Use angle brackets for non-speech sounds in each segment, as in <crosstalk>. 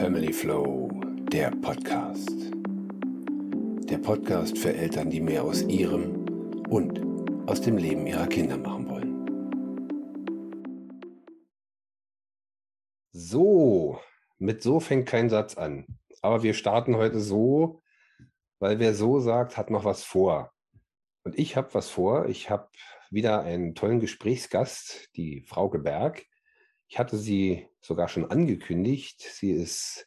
Family Flow, der Podcast. Der Podcast für Eltern, die mehr aus ihrem und aus dem Leben ihrer Kinder machen wollen. So, mit so fängt kein Satz an. Aber wir starten heute so, weil wer so sagt, hat noch was vor. Und ich habe was vor. Ich habe wieder einen tollen Gesprächsgast, die Frauke Berg. Ich hatte sie sogar schon angekündigt. Sie ist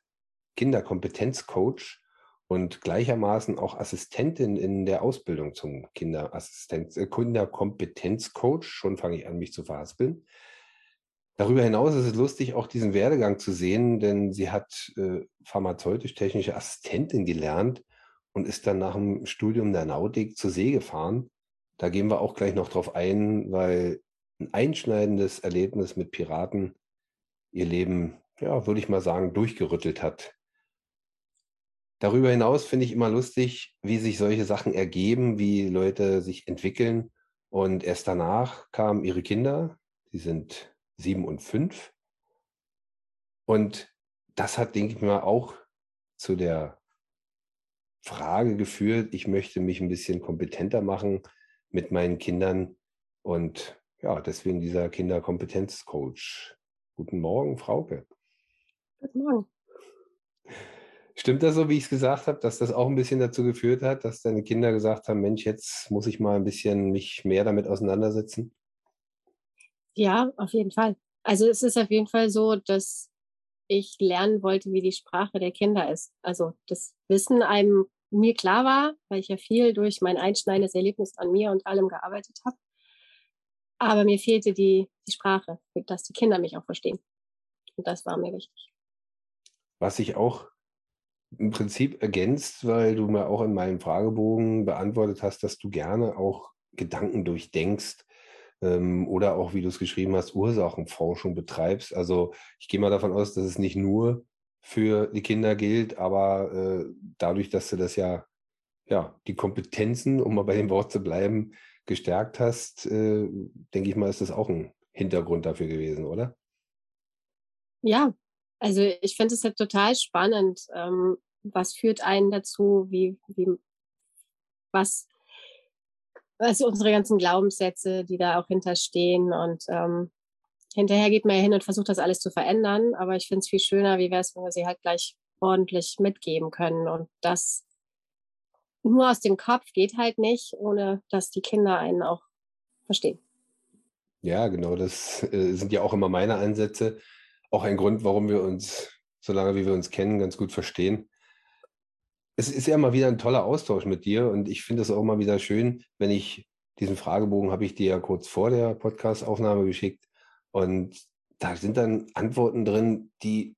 Kinderkompetenzcoach und gleichermaßen auch Assistentin in der Ausbildung zum Kinderassistenz, äh, Kinderkompetenzcoach. Schon fange ich an, mich zu verhaspeln. Darüber hinaus ist es lustig, auch diesen Werdegang zu sehen, denn sie hat äh, pharmazeutisch-technische Assistentin gelernt und ist dann nach dem Studium der Nautik zur See gefahren. Da gehen wir auch gleich noch drauf ein, weil ein einschneidendes Erlebnis mit Piraten ihr Leben, ja, würde ich mal sagen, durchgerüttelt hat. Darüber hinaus finde ich immer lustig, wie sich solche Sachen ergeben, wie Leute sich entwickeln. Und erst danach kamen ihre Kinder, die sind sieben und fünf. Und das hat, denke ich mal, auch zu der Frage geführt, ich möchte mich ein bisschen kompetenter machen mit meinen Kindern. Und ja, deswegen dieser Kinderkompetenzcoach. Guten Morgen, Frauke. Guten Morgen. Stimmt das so, wie ich es gesagt habe, dass das auch ein bisschen dazu geführt hat, dass deine Kinder gesagt haben, Mensch, jetzt muss ich mal ein bisschen mich mehr damit auseinandersetzen? Ja, auf jeden Fall. Also es ist auf jeden Fall so, dass ich lernen wollte, wie die Sprache der Kinder ist. Also das Wissen einem mir klar war, weil ich ja viel durch mein einschneidendes Erlebnis an mir und allem gearbeitet habe. Aber mir fehlte die, die Sprache, dass die Kinder mich auch verstehen. Und das war mir wichtig. Was sich auch im Prinzip ergänzt, weil du mir auch in meinem Fragebogen beantwortet hast, dass du gerne auch Gedanken durchdenkst ähm, oder auch, wie du es geschrieben hast, Ursachenforschung betreibst. Also ich gehe mal davon aus, dass es nicht nur für die Kinder gilt, aber äh, dadurch, dass du das ja, ja, die Kompetenzen, um mal bei dem Wort zu bleiben, gestärkt hast, äh, denke ich mal, ist das auch ein Hintergrund dafür gewesen, oder? Ja, also ich finde es halt total spannend. Ähm, was führt einen dazu? Wie, wie, was, was unsere ganzen Glaubenssätze, die da auch hinterstehen und ähm, hinterher geht man ja hin und versucht das alles zu verändern, aber ich finde es viel schöner, wie wäre es, wenn wir sie halt gleich ordentlich mitgeben können und das nur aus dem Kopf geht halt nicht, ohne dass die Kinder einen auch verstehen. Ja, genau, das äh, sind ja auch immer meine Ansätze. Auch ein Grund, warum wir uns, solange wie wir uns kennen, ganz gut verstehen. Es ist ja immer wieder ein toller Austausch mit dir und ich finde es auch immer wieder schön, wenn ich diesen Fragebogen habe ich dir ja kurz vor der Podcast-Aufnahme geschickt und da sind dann Antworten drin, die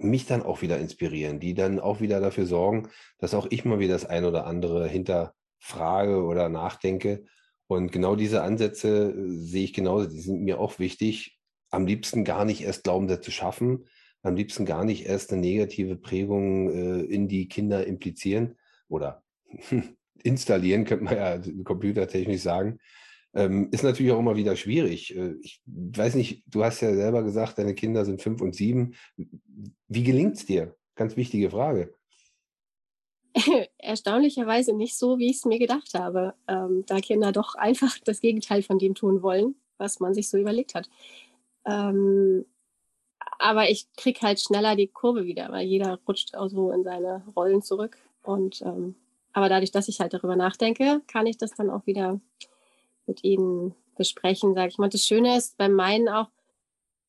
mich dann auch wieder inspirieren, die dann auch wieder dafür sorgen, dass auch ich mal wieder das ein oder andere hinterfrage oder nachdenke. Und genau diese Ansätze äh, sehe ich genauso, die sind mir auch wichtig. Am liebsten gar nicht erst Glaubenssätze schaffen, am liebsten gar nicht erst eine negative Prägung äh, in die Kinder implizieren oder <laughs> installieren, könnte man ja <laughs> computertechnisch sagen, ähm, ist natürlich auch immer wieder schwierig. Äh, ich weiß nicht, du hast ja selber gesagt, deine Kinder sind fünf und sieben. Wie gelingt es dir? Ganz wichtige Frage. <laughs> Erstaunlicherweise nicht so, wie ich es mir gedacht habe, ähm, da Kinder doch einfach das Gegenteil von dem tun wollen, was man sich so überlegt hat. Ähm, aber ich kriege halt schneller die Kurve wieder, weil jeder rutscht auch so in seine Rollen zurück. Und ähm, aber dadurch, dass ich halt darüber nachdenke, kann ich das dann auch wieder mit ihnen besprechen, sage ich mal. Das Schöne ist bei meinen auch,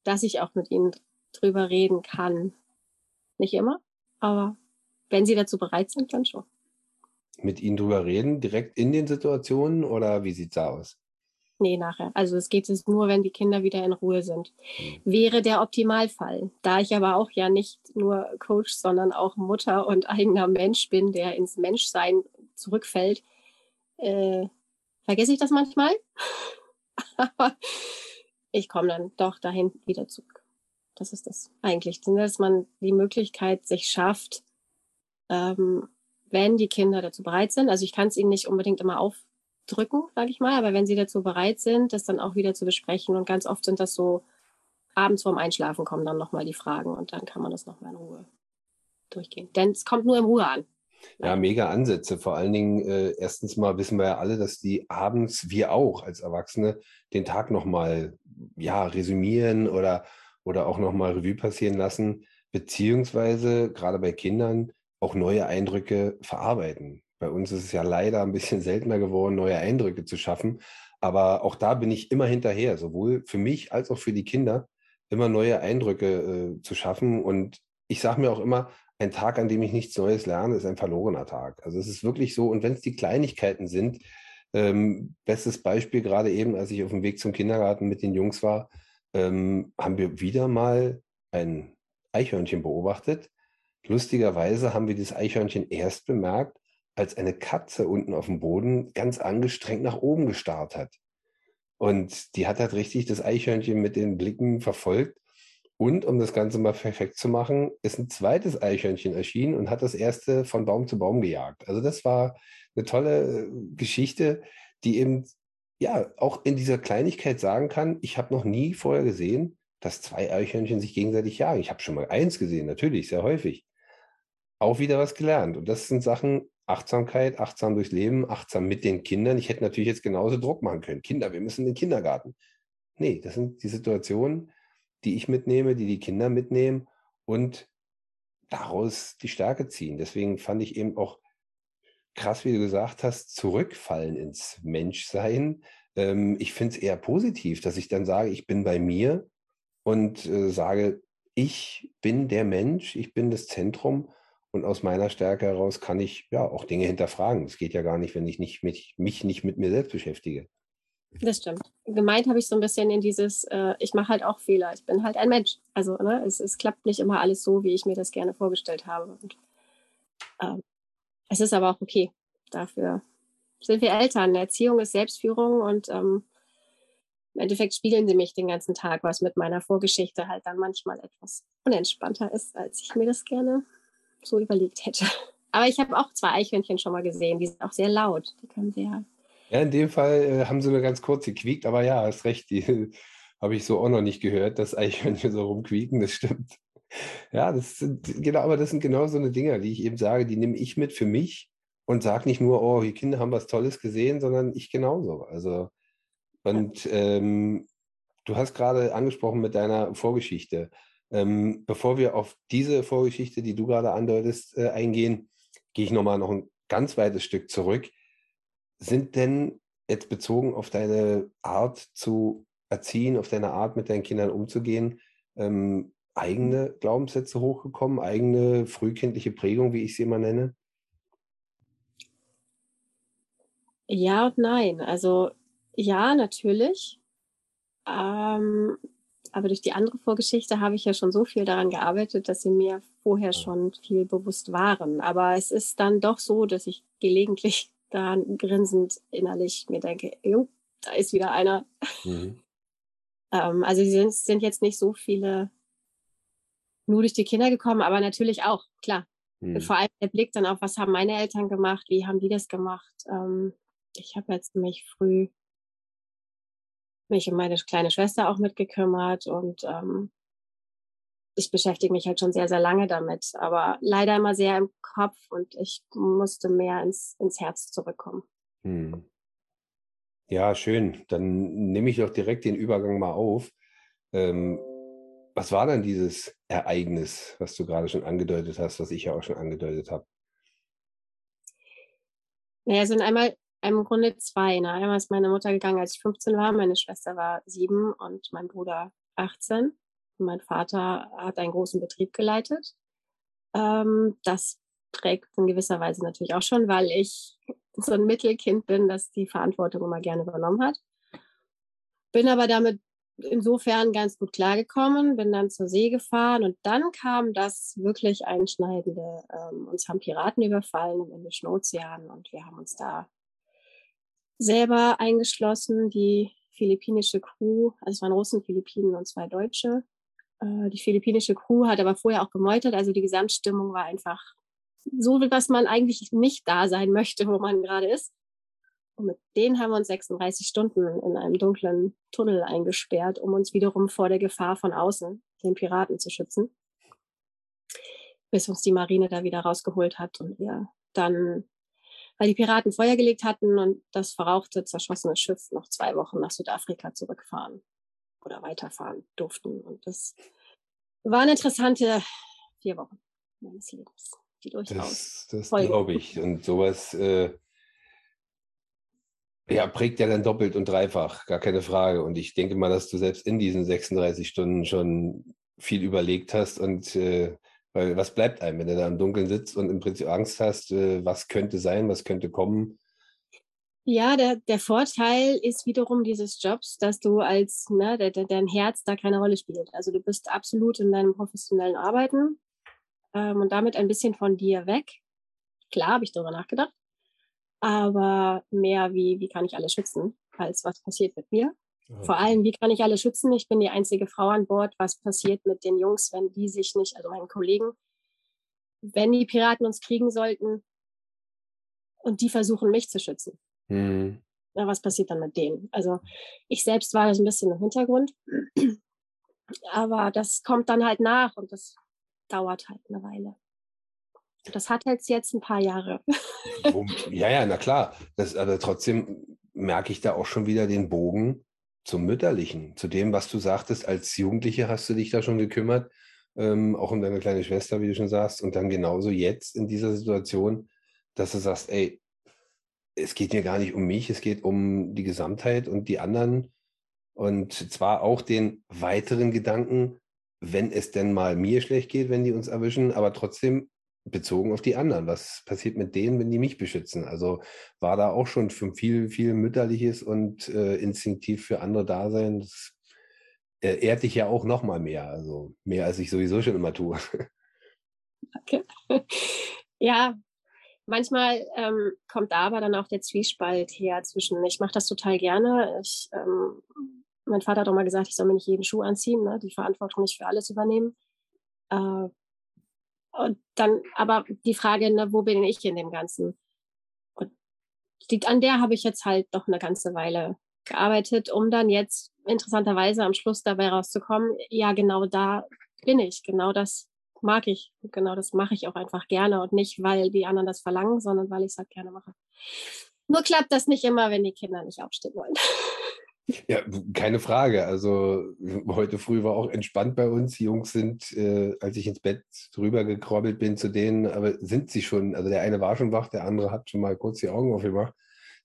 dass ich auch mit ihnen drüber reden kann. Nicht immer, aber wenn sie dazu bereit sind, dann schon. Mit ihnen drüber reden, direkt in den Situationen oder wie sieht es aus? Nee, nachher. Also es geht jetzt nur, wenn die Kinder wieder in Ruhe sind. Hm. Wäre der Optimalfall. Da ich aber auch ja nicht nur Coach, sondern auch Mutter und eigener Mensch bin, der ins Menschsein zurückfällt, äh, vergesse ich das manchmal. <laughs> Aber ich komme dann doch dahin wieder zurück. Das ist das eigentlich, dass man die Möglichkeit sich schafft, ähm, wenn die Kinder dazu bereit sind. Also ich kann es ihnen nicht unbedingt immer aufdrücken, sage ich mal, aber wenn sie dazu bereit sind, das dann auch wieder zu besprechen. Und ganz oft sind das so abends vorm Einschlafen kommen dann nochmal die Fragen und dann kann man das nochmal in Ruhe durchgehen. Denn es kommt nur im Ruhe an. Ja, mega Ansätze. Vor allen Dingen, äh, erstens mal wissen wir ja alle, dass die abends, wir auch als Erwachsene, den Tag nochmal ja, resümieren oder, oder auch nochmal Revue passieren lassen, beziehungsweise gerade bei Kindern auch neue Eindrücke verarbeiten. Bei uns ist es ja leider ein bisschen <laughs> seltener geworden, neue Eindrücke zu schaffen. Aber auch da bin ich immer hinterher, sowohl für mich als auch für die Kinder, immer neue Eindrücke äh, zu schaffen. Und ich sage mir auch immer, ein Tag, an dem ich nichts Neues lerne, ist ein verlorener Tag. Also es ist wirklich so. Und wenn es die Kleinigkeiten sind, ähm, bestes Beispiel gerade eben, als ich auf dem Weg zum Kindergarten mit den Jungs war, ähm, haben wir wieder mal ein Eichhörnchen beobachtet. Lustigerweise haben wir das Eichhörnchen erst bemerkt, als eine Katze unten auf dem Boden ganz angestrengt nach oben gestarrt hat. Und die hat halt richtig das Eichhörnchen mit den Blicken verfolgt. Und um das Ganze mal perfekt zu machen, ist ein zweites Eichhörnchen erschienen und hat das erste von Baum zu Baum gejagt. Also das war eine tolle äh, Geschichte, die eben ja auch in dieser Kleinigkeit sagen kann, ich habe noch nie vorher gesehen, dass zwei Eichhörnchen sich gegenseitig jagen. Ich habe schon mal eins gesehen, natürlich, sehr häufig. Auch wieder was gelernt. Und das sind Sachen, Achtsamkeit, achtsam durchs Leben, achtsam mit den Kindern. Ich hätte natürlich jetzt genauso Druck machen können. Kinder, wir müssen in den Kindergarten. Nee, das sind die Situationen, die ich mitnehme, die die Kinder mitnehmen und daraus die Stärke ziehen. Deswegen fand ich eben auch krass, wie du gesagt hast, zurückfallen ins Menschsein. Ähm, ich finde es eher positiv, dass ich dann sage, ich bin bei mir und äh, sage, ich bin der Mensch, ich bin das Zentrum und aus meiner Stärke heraus kann ich ja auch Dinge hinterfragen. Es geht ja gar nicht, wenn ich nicht mit, mich nicht mit mir selbst beschäftige. Das stimmt. Gemeint habe ich so ein bisschen in dieses, äh, ich mache halt auch Fehler. Ich bin halt ein Mensch. Also ne, es, es klappt nicht immer alles so, wie ich mir das gerne vorgestellt habe. Und, ähm, es ist aber auch okay. Dafür sind wir Eltern. Erziehung ist Selbstführung und ähm, im Endeffekt spiegeln sie mich den ganzen Tag, was mit meiner Vorgeschichte halt dann manchmal etwas unentspannter ist, als ich mir das gerne so überlegt hätte. <laughs> Aber ich habe auch zwei Eichhörnchen schon mal gesehen. Die sind auch sehr laut. Die können sehr. Ja, in dem Fall äh, haben sie nur ganz kurz gequiekt, aber ja, hast recht, die <laughs> habe ich so auch noch nicht gehört, dass Eichhörnchen <laughs> so rumquieken, das stimmt. Ja, das sind genau, aber das sind genau so eine Dinger, die ich eben sage, die nehme ich mit für mich und sage nicht nur, oh, die Kinder haben was Tolles gesehen, sondern ich genauso. Also, und ähm, du hast gerade angesprochen mit deiner Vorgeschichte. Ähm, bevor wir auf diese Vorgeschichte, die du gerade andeutest, äh, eingehen, gehe ich nochmal noch ein ganz weites Stück zurück. Sind denn jetzt bezogen auf deine Art zu erziehen, auf deine Art mit deinen Kindern umzugehen, ähm, eigene Glaubenssätze hochgekommen, eigene frühkindliche Prägung, wie ich sie immer nenne? Ja und nein. Also ja, natürlich. Ähm, aber durch die andere Vorgeschichte habe ich ja schon so viel daran gearbeitet, dass sie mir vorher schon viel bewusst waren. Aber es ist dann doch so, dass ich gelegentlich da grinsend innerlich mir denke, jo, da ist wieder einer. Mhm. <laughs> ähm, also sind, sind jetzt nicht so viele nur durch die Kinder gekommen, aber natürlich auch, klar. Mhm. Vor allem der Blick dann auf, was haben meine Eltern gemacht, wie haben die das gemacht. Ähm, ich habe jetzt mich früh mich um meine kleine Schwester auch mitgekümmert und ähm, ich beschäftige mich halt schon sehr, sehr lange damit, aber leider immer sehr im Kopf und ich musste mehr ins, ins Herz zurückkommen. Hm. Ja, schön. Dann nehme ich doch direkt den Übergang mal auf. Ähm, was war denn dieses Ereignis, was du gerade schon angedeutet hast, was ich ja auch schon angedeutet habe? Naja, es sind einmal im Grunde zwei. Ne? Einmal ist meine Mutter gegangen, als ich 15 war, meine Schwester war sieben und mein Bruder 18. Mein Vater hat einen großen Betrieb geleitet. Ähm, das trägt in gewisser Weise natürlich auch schon, weil ich so ein Mittelkind bin, das die Verantwortung immer gerne übernommen hat. Bin aber damit insofern ganz gut klargekommen, bin dann zur See gefahren und dann kam das wirklich einschneidende. Ähm, uns haben Piraten überfallen im Indischen Ozean und wir haben uns da selber eingeschlossen, die philippinische Crew, also es waren Russen, Philippinen und zwei Deutsche. Äh, die philippinische Crew hat aber vorher auch gemeutert, also die Gesamtstimmung war einfach so, was man eigentlich nicht da sein möchte, wo man gerade ist. Und mit denen haben wir uns 36 Stunden in einem dunklen Tunnel eingesperrt, um uns wiederum vor der Gefahr von außen, den Piraten, zu schützen. bis uns die Marine da wieder rausgeholt hat und wir dann, weil die Piraten Feuer gelegt hatten und das verrauchte, zerschossene Schiff noch zwei Wochen nach Südafrika zurückfahren oder weiterfahren durften. Und das waren interessante vier Wochen meines Lebens, die durchaus. Das, das glaube ich. Und sowas äh, ja, prägt ja dann doppelt und dreifach, gar keine Frage. Und ich denke mal, dass du selbst in diesen 36 Stunden schon viel überlegt hast und äh, weil was bleibt einem, wenn du da im Dunkeln sitzt und im Prinzip Angst hast, äh, was könnte sein, was könnte kommen? Ja, der, der Vorteil ist wiederum dieses Jobs, dass du als, ne, de, de, dein Herz da keine Rolle spielt. Also du bist absolut in deinem professionellen Arbeiten ähm, und damit ein bisschen von dir weg. Klar, habe ich darüber nachgedacht, aber mehr wie, wie kann ich alle schützen, als was passiert mit mir. Okay. Vor allem, wie kann ich alle schützen? Ich bin die einzige Frau an Bord. Was passiert mit den Jungs, wenn die sich nicht, also meinen Kollegen, wenn die Piraten uns kriegen sollten und die versuchen, mich zu schützen? Mhm. Ja, was passiert dann mit denen? Also ich selbst war das ein bisschen im Hintergrund, aber das kommt dann halt nach und das dauert halt eine Weile. Das hat jetzt jetzt ein paar Jahre. ja, ja, na klar. Das, aber trotzdem merke ich da auch schon wieder den Bogen zum Mütterlichen, zu dem, was du sagtest, als Jugendliche hast du dich da schon gekümmert, ähm, auch um deine kleine Schwester, wie du schon sagst, und dann genauso jetzt in dieser Situation, dass du sagst, ey, es geht mir gar nicht um mich, es geht um die Gesamtheit und die anderen. Und zwar auch den weiteren Gedanken, wenn es denn mal mir schlecht geht, wenn die uns erwischen, aber trotzdem bezogen auf die anderen. Was passiert mit denen, wenn die mich beschützen? Also war da auch schon viel, viel mütterliches und äh, instinktiv für andere Dasein. Das äh, ehrt dich ja auch noch mal mehr. Also mehr, als ich sowieso schon immer tue. <laughs> Okay. Ja, manchmal ähm, kommt da aber dann auch der Zwiespalt her zwischen, ich mache das total gerne. Ich, ähm, mein Vater hat auch mal gesagt, ich soll mir nicht jeden Schuh anziehen, ne? die Verantwortung nicht für alles übernehmen. Äh, und dann aber die Frage, ne, wo bin ich in dem Ganzen? Und an der habe ich jetzt halt doch eine ganze Weile gearbeitet, um dann jetzt interessanterweise am Schluss dabei rauszukommen, ja, genau da bin ich, genau das mag ich, genau das mache ich auch einfach gerne und nicht, weil die anderen das verlangen, sondern weil ich es halt gerne mache. Nur klappt das nicht immer, wenn die Kinder nicht aufstehen wollen. Ja, keine Frage. Also heute früh war auch entspannt bei uns. Die Jungs sind, äh, als ich ins Bett drüber gekrobbelt bin zu denen, aber sind sie schon, also der eine war schon wach, der andere hat schon mal kurz die Augen aufgemacht.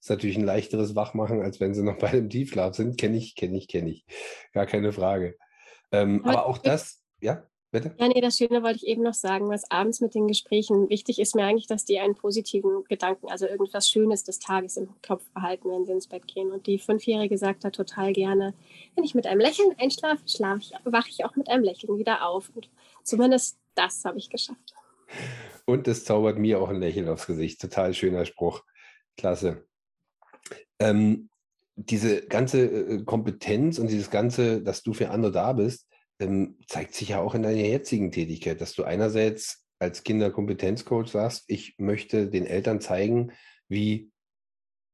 Ist natürlich ein leichteres Wachmachen, als wenn sie noch bei dem Tiefschlaf sind. Kenne ich, kenne ich, kenne ich. Gar keine Frage. Ähm, aber, aber auch das, ja? Bitte? Ja, nee, das Schöne wollte ich eben noch sagen, was abends mit den Gesprächen wichtig ist mir eigentlich, dass die einen positiven Gedanken, also irgendwas Schönes des Tages im Kopf behalten, wenn sie ins Bett gehen. Und die Fünfjährige sagt da total gerne, wenn ich mit einem Lächeln einschlafe, schlafe ich, wache ich auch mit einem Lächeln wieder auf. Und zumindest das habe ich geschafft. Und es zaubert mir auch ein Lächeln aufs Gesicht. Total schöner Spruch. Klasse. Ähm, diese ganze äh, Kompetenz und dieses ganze, dass du für andere da bist, ähm, zeigt sich ja auch in deiner jetzigen Tätigkeit, dass du einerseits als Kinderkompetenzcoach sagst, ich möchte den Eltern zeigen, wie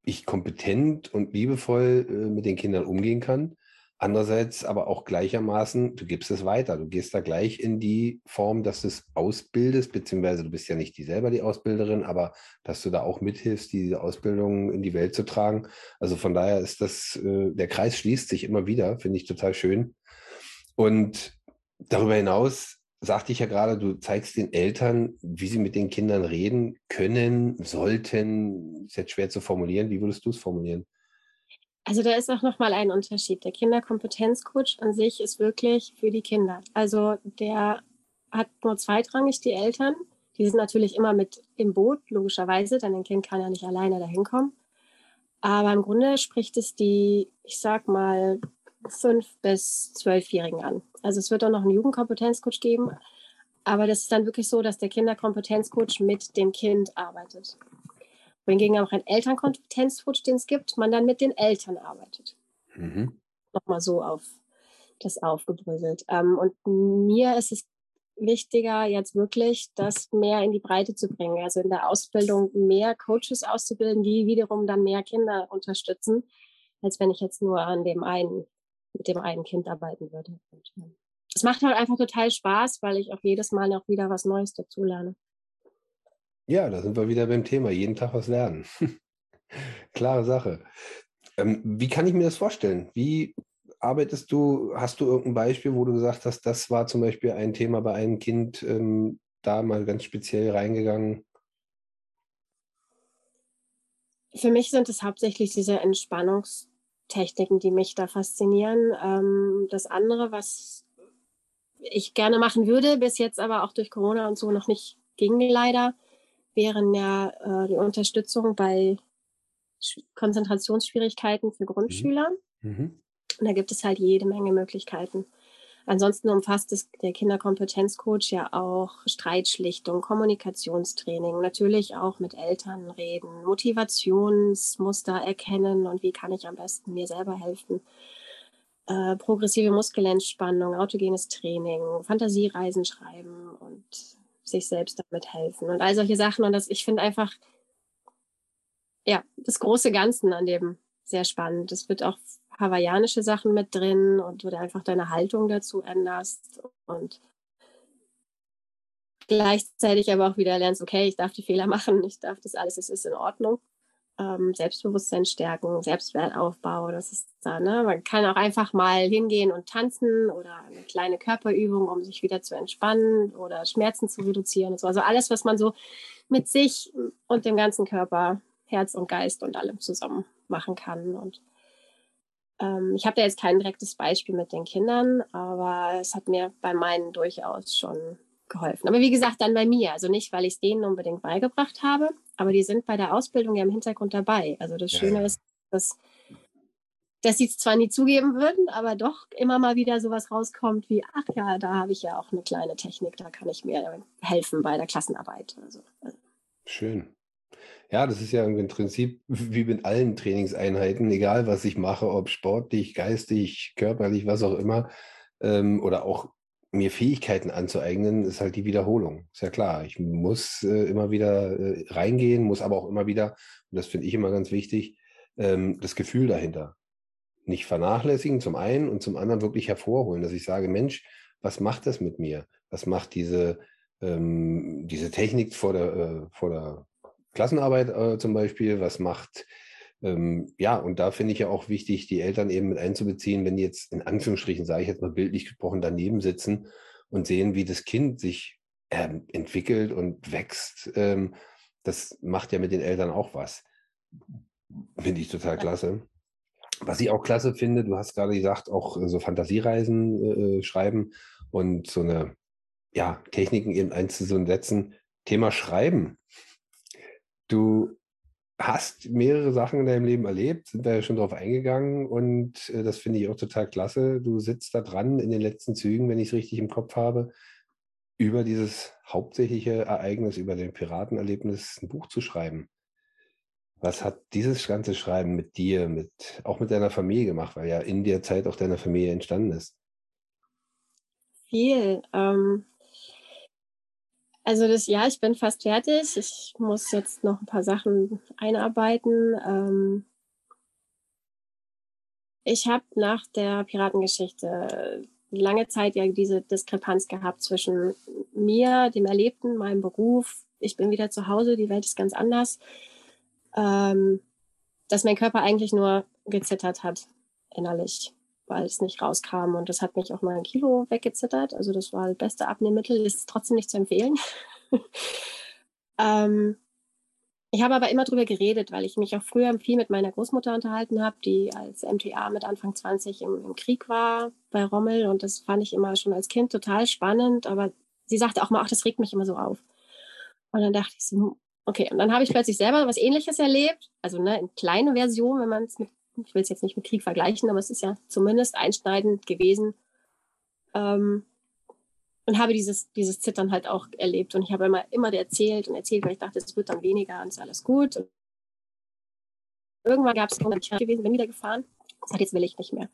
ich kompetent und liebevoll äh, mit den Kindern umgehen kann. Andererseits aber auch gleichermaßen, du gibst es weiter. Du gehst da gleich in die Form, dass du es ausbildest, beziehungsweise du bist ja nicht die selber die Ausbilderin, aber dass du da auch mithilfst, diese Ausbildung in die Welt zu tragen. Also von daher ist das, äh, der Kreis schließt sich immer wieder, finde ich total schön. Und darüber hinaus sagte ich ja gerade, du zeigst den Eltern, wie sie mit den Kindern reden können, sollten. Ist jetzt schwer zu formulieren. Wie würdest du es formulieren? Also da ist auch nochmal ein Unterschied. Der Kinderkompetenzcoach an sich ist wirklich für die Kinder. Also der hat nur zweitrangig die Eltern. Die sind natürlich immer mit im Boot, logischerweise, denn ein Kind kann ja nicht alleine dahin kommen. Aber im Grunde spricht es die, ich sag mal, fünf bis zwölfjährigen an. Also es wird auch noch einen Jugendkompetenzcoach geben, aber das ist dann wirklich so, dass der Kinderkompetenzcoach mit dem Kind arbeitet. Wohingegen auch ein Elternkompetenzcoach, den es gibt, man dann mit den Eltern arbeitet. Mhm. Nochmal so auf das aufgedröselt. Ähm, und mir ist es wichtiger, jetzt wirklich das mehr in die Breite zu bringen. Also in der Ausbildung mehr Coaches auszubilden, die wiederum dann mehr Kinder unterstützen, als wenn ich jetzt nur an dem einen mit dem einen Kind arbeiten würde. Und, es macht halt einfach total Spaß, weil ich auch jedes Mal noch wieder was Neues dazu lerne. Ja, da sind wir wieder beim Thema. Jeden Tag was lernen. <laughs> Klare Sache. Ähm, wie kann ich mir das vorstellen? Wie arbeitest du? Hast du irgendein Beispiel, wo du gesagt hast, das war zum Beispiel ein Thema bei einem Kind, ähm, da mal ganz speziell reingegangen? Für mich sind es hauptsächlich diese Entspannungstechniken, die mich da faszinieren. Ähm, das andere, was ich gerne machen würde, bis jetzt aber auch durch Corona und so noch nicht ging leider, wären ja äh, die Unterstützung bei Sch Konzentrationsschwierigkeiten für Grundschüler. Mhm. Mhm. Und da gibt es halt jede Menge Möglichkeiten. Ansonsten umfasst es der Kinderkompetenzcoach ja auch Streitschlichtung, Kommunikationstraining, natürlich auch mit Eltern reden, Motivationsmuster erkennen und wie kann ich am besten mir selber helfen. Äh, progressive Muskelentspannung, autogenes Training, Fantasiereisen schreiben und sich selbst damit helfen und all solche Sachen. Und das, ich finde einfach, ja, das große Ganze an dem sehr spannend. Es wird auch hawaiianische Sachen mit drin und du einfach deine Haltung dazu änderst und gleichzeitig aber auch wieder lernst, okay, ich darf die Fehler machen, ich darf das alles, es ist in Ordnung ähm, Selbstbewusstsein stärken, Selbstwertaufbau, das ist da, ne? Man kann auch einfach mal hingehen und tanzen oder eine kleine Körperübung, um sich wieder zu entspannen oder Schmerzen zu reduzieren und so. Also alles, was man so mit sich und dem ganzen Körper, Herz und Geist und allem zusammen machen kann. Und ähm, ich habe da jetzt kein direktes Beispiel mit den Kindern, aber es hat mir bei meinen durchaus schon geholfen. Aber wie gesagt, dann bei mir. Also nicht, weil ich es denen unbedingt beigebracht habe, aber die sind bei der Ausbildung ja im Hintergrund dabei. Also das Schöne ja. ist, dass, dass sie es zwar nie zugeben würden, aber doch immer mal wieder sowas rauskommt wie, ach ja, da habe ich ja auch eine kleine Technik, da kann ich mir helfen bei der Klassenarbeit. Also, also. Schön. Ja, das ist ja im Prinzip wie mit allen Trainingseinheiten, egal was ich mache, ob sportlich, geistig, körperlich, was auch immer, ähm, oder auch mir Fähigkeiten anzueignen, ist halt die Wiederholung. Ist ja klar. Ich muss äh, immer wieder äh, reingehen, muss aber auch immer wieder, und das finde ich immer ganz wichtig, ähm, das Gefühl dahinter. Nicht vernachlässigen zum einen und zum anderen wirklich hervorholen, dass ich sage, Mensch, was macht das mit mir? Was macht diese, ähm, diese Technik vor der, äh, vor der Klassenarbeit äh, zum Beispiel? Was macht ähm, ja, und da finde ich ja auch wichtig, die Eltern eben mit einzubeziehen, wenn die jetzt in Anführungsstrichen, sage ich jetzt mal bildlich gesprochen, daneben sitzen und sehen, wie das Kind sich ähm, entwickelt und wächst. Ähm, das macht ja mit den Eltern auch was. Finde ich total klasse. Was ich auch klasse finde, du hast gerade gesagt, auch so Fantasiereisen äh, äh schreiben und so eine ja, Techniken eben einzusetzen. Thema Schreiben. Du hast mehrere Sachen in deinem Leben erlebt, sind da ja schon drauf eingegangen und äh, das finde ich auch total klasse. Du sitzt da dran in den letzten Zügen, wenn ich es richtig im Kopf habe, über dieses hauptsächliche Ereignis, über den Piratenerlebnis ein Buch zu schreiben. Was hat dieses ganze Schreiben mit dir, mit, auch mit deiner Familie gemacht, weil ja in der Zeit auch deine Familie entstanden ist? Viel. Ähm, also das ja, ich bin fast fertig. Ich muss jetzt noch ein paar Sachen einarbeiten. Ähm ich habe nach der Piratengeschichte lange Zeit ja diese Diskrepanz gehabt zwischen mir, dem Erlebten, meinem Beruf. Ich bin wieder zu Hause, die Welt ist ganz anders. Ähm, dass mein Körper eigentlich nur gezittert hat innerlich weil es nicht rauskam. Und das hat mich auch mal ein Kilo weggezittert. Also das war das beste Abnehmmittel, ist trotzdem nicht zu empfehlen. <laughs> ähm, ich habe aber immer drüber geredet, weil ich mich auch früher viel mit meiner Großmutter unterhalten habe, die als MTA mit Anfang 20 im, im, Krieg war bei Rommel. Und das fand ich immer schon als Kind total spannend. Aber sie sagte auch mal, ach, das regt mich immer so auf. Und dann dachte ich so, okay. Und dann habe ich plötzlich selber was Ähnliches erlebt. Also ne, in kleine Version, wenn man es mit ich will es jetzt nicht mit Krieg vergleichen, aber es ist ja zumindest einschneidend gewesen. Ähm, und habe dieses, dieses Zittern halt auch erlebt. Und ich habe immer, immer erzählt und erzählt, weil ich dachte, es wird dann weniger und ist alles gut. Und irgendwann gab es ich gewesen, bin wieder gefahren. Das hat jetzt will ich nicht mehr.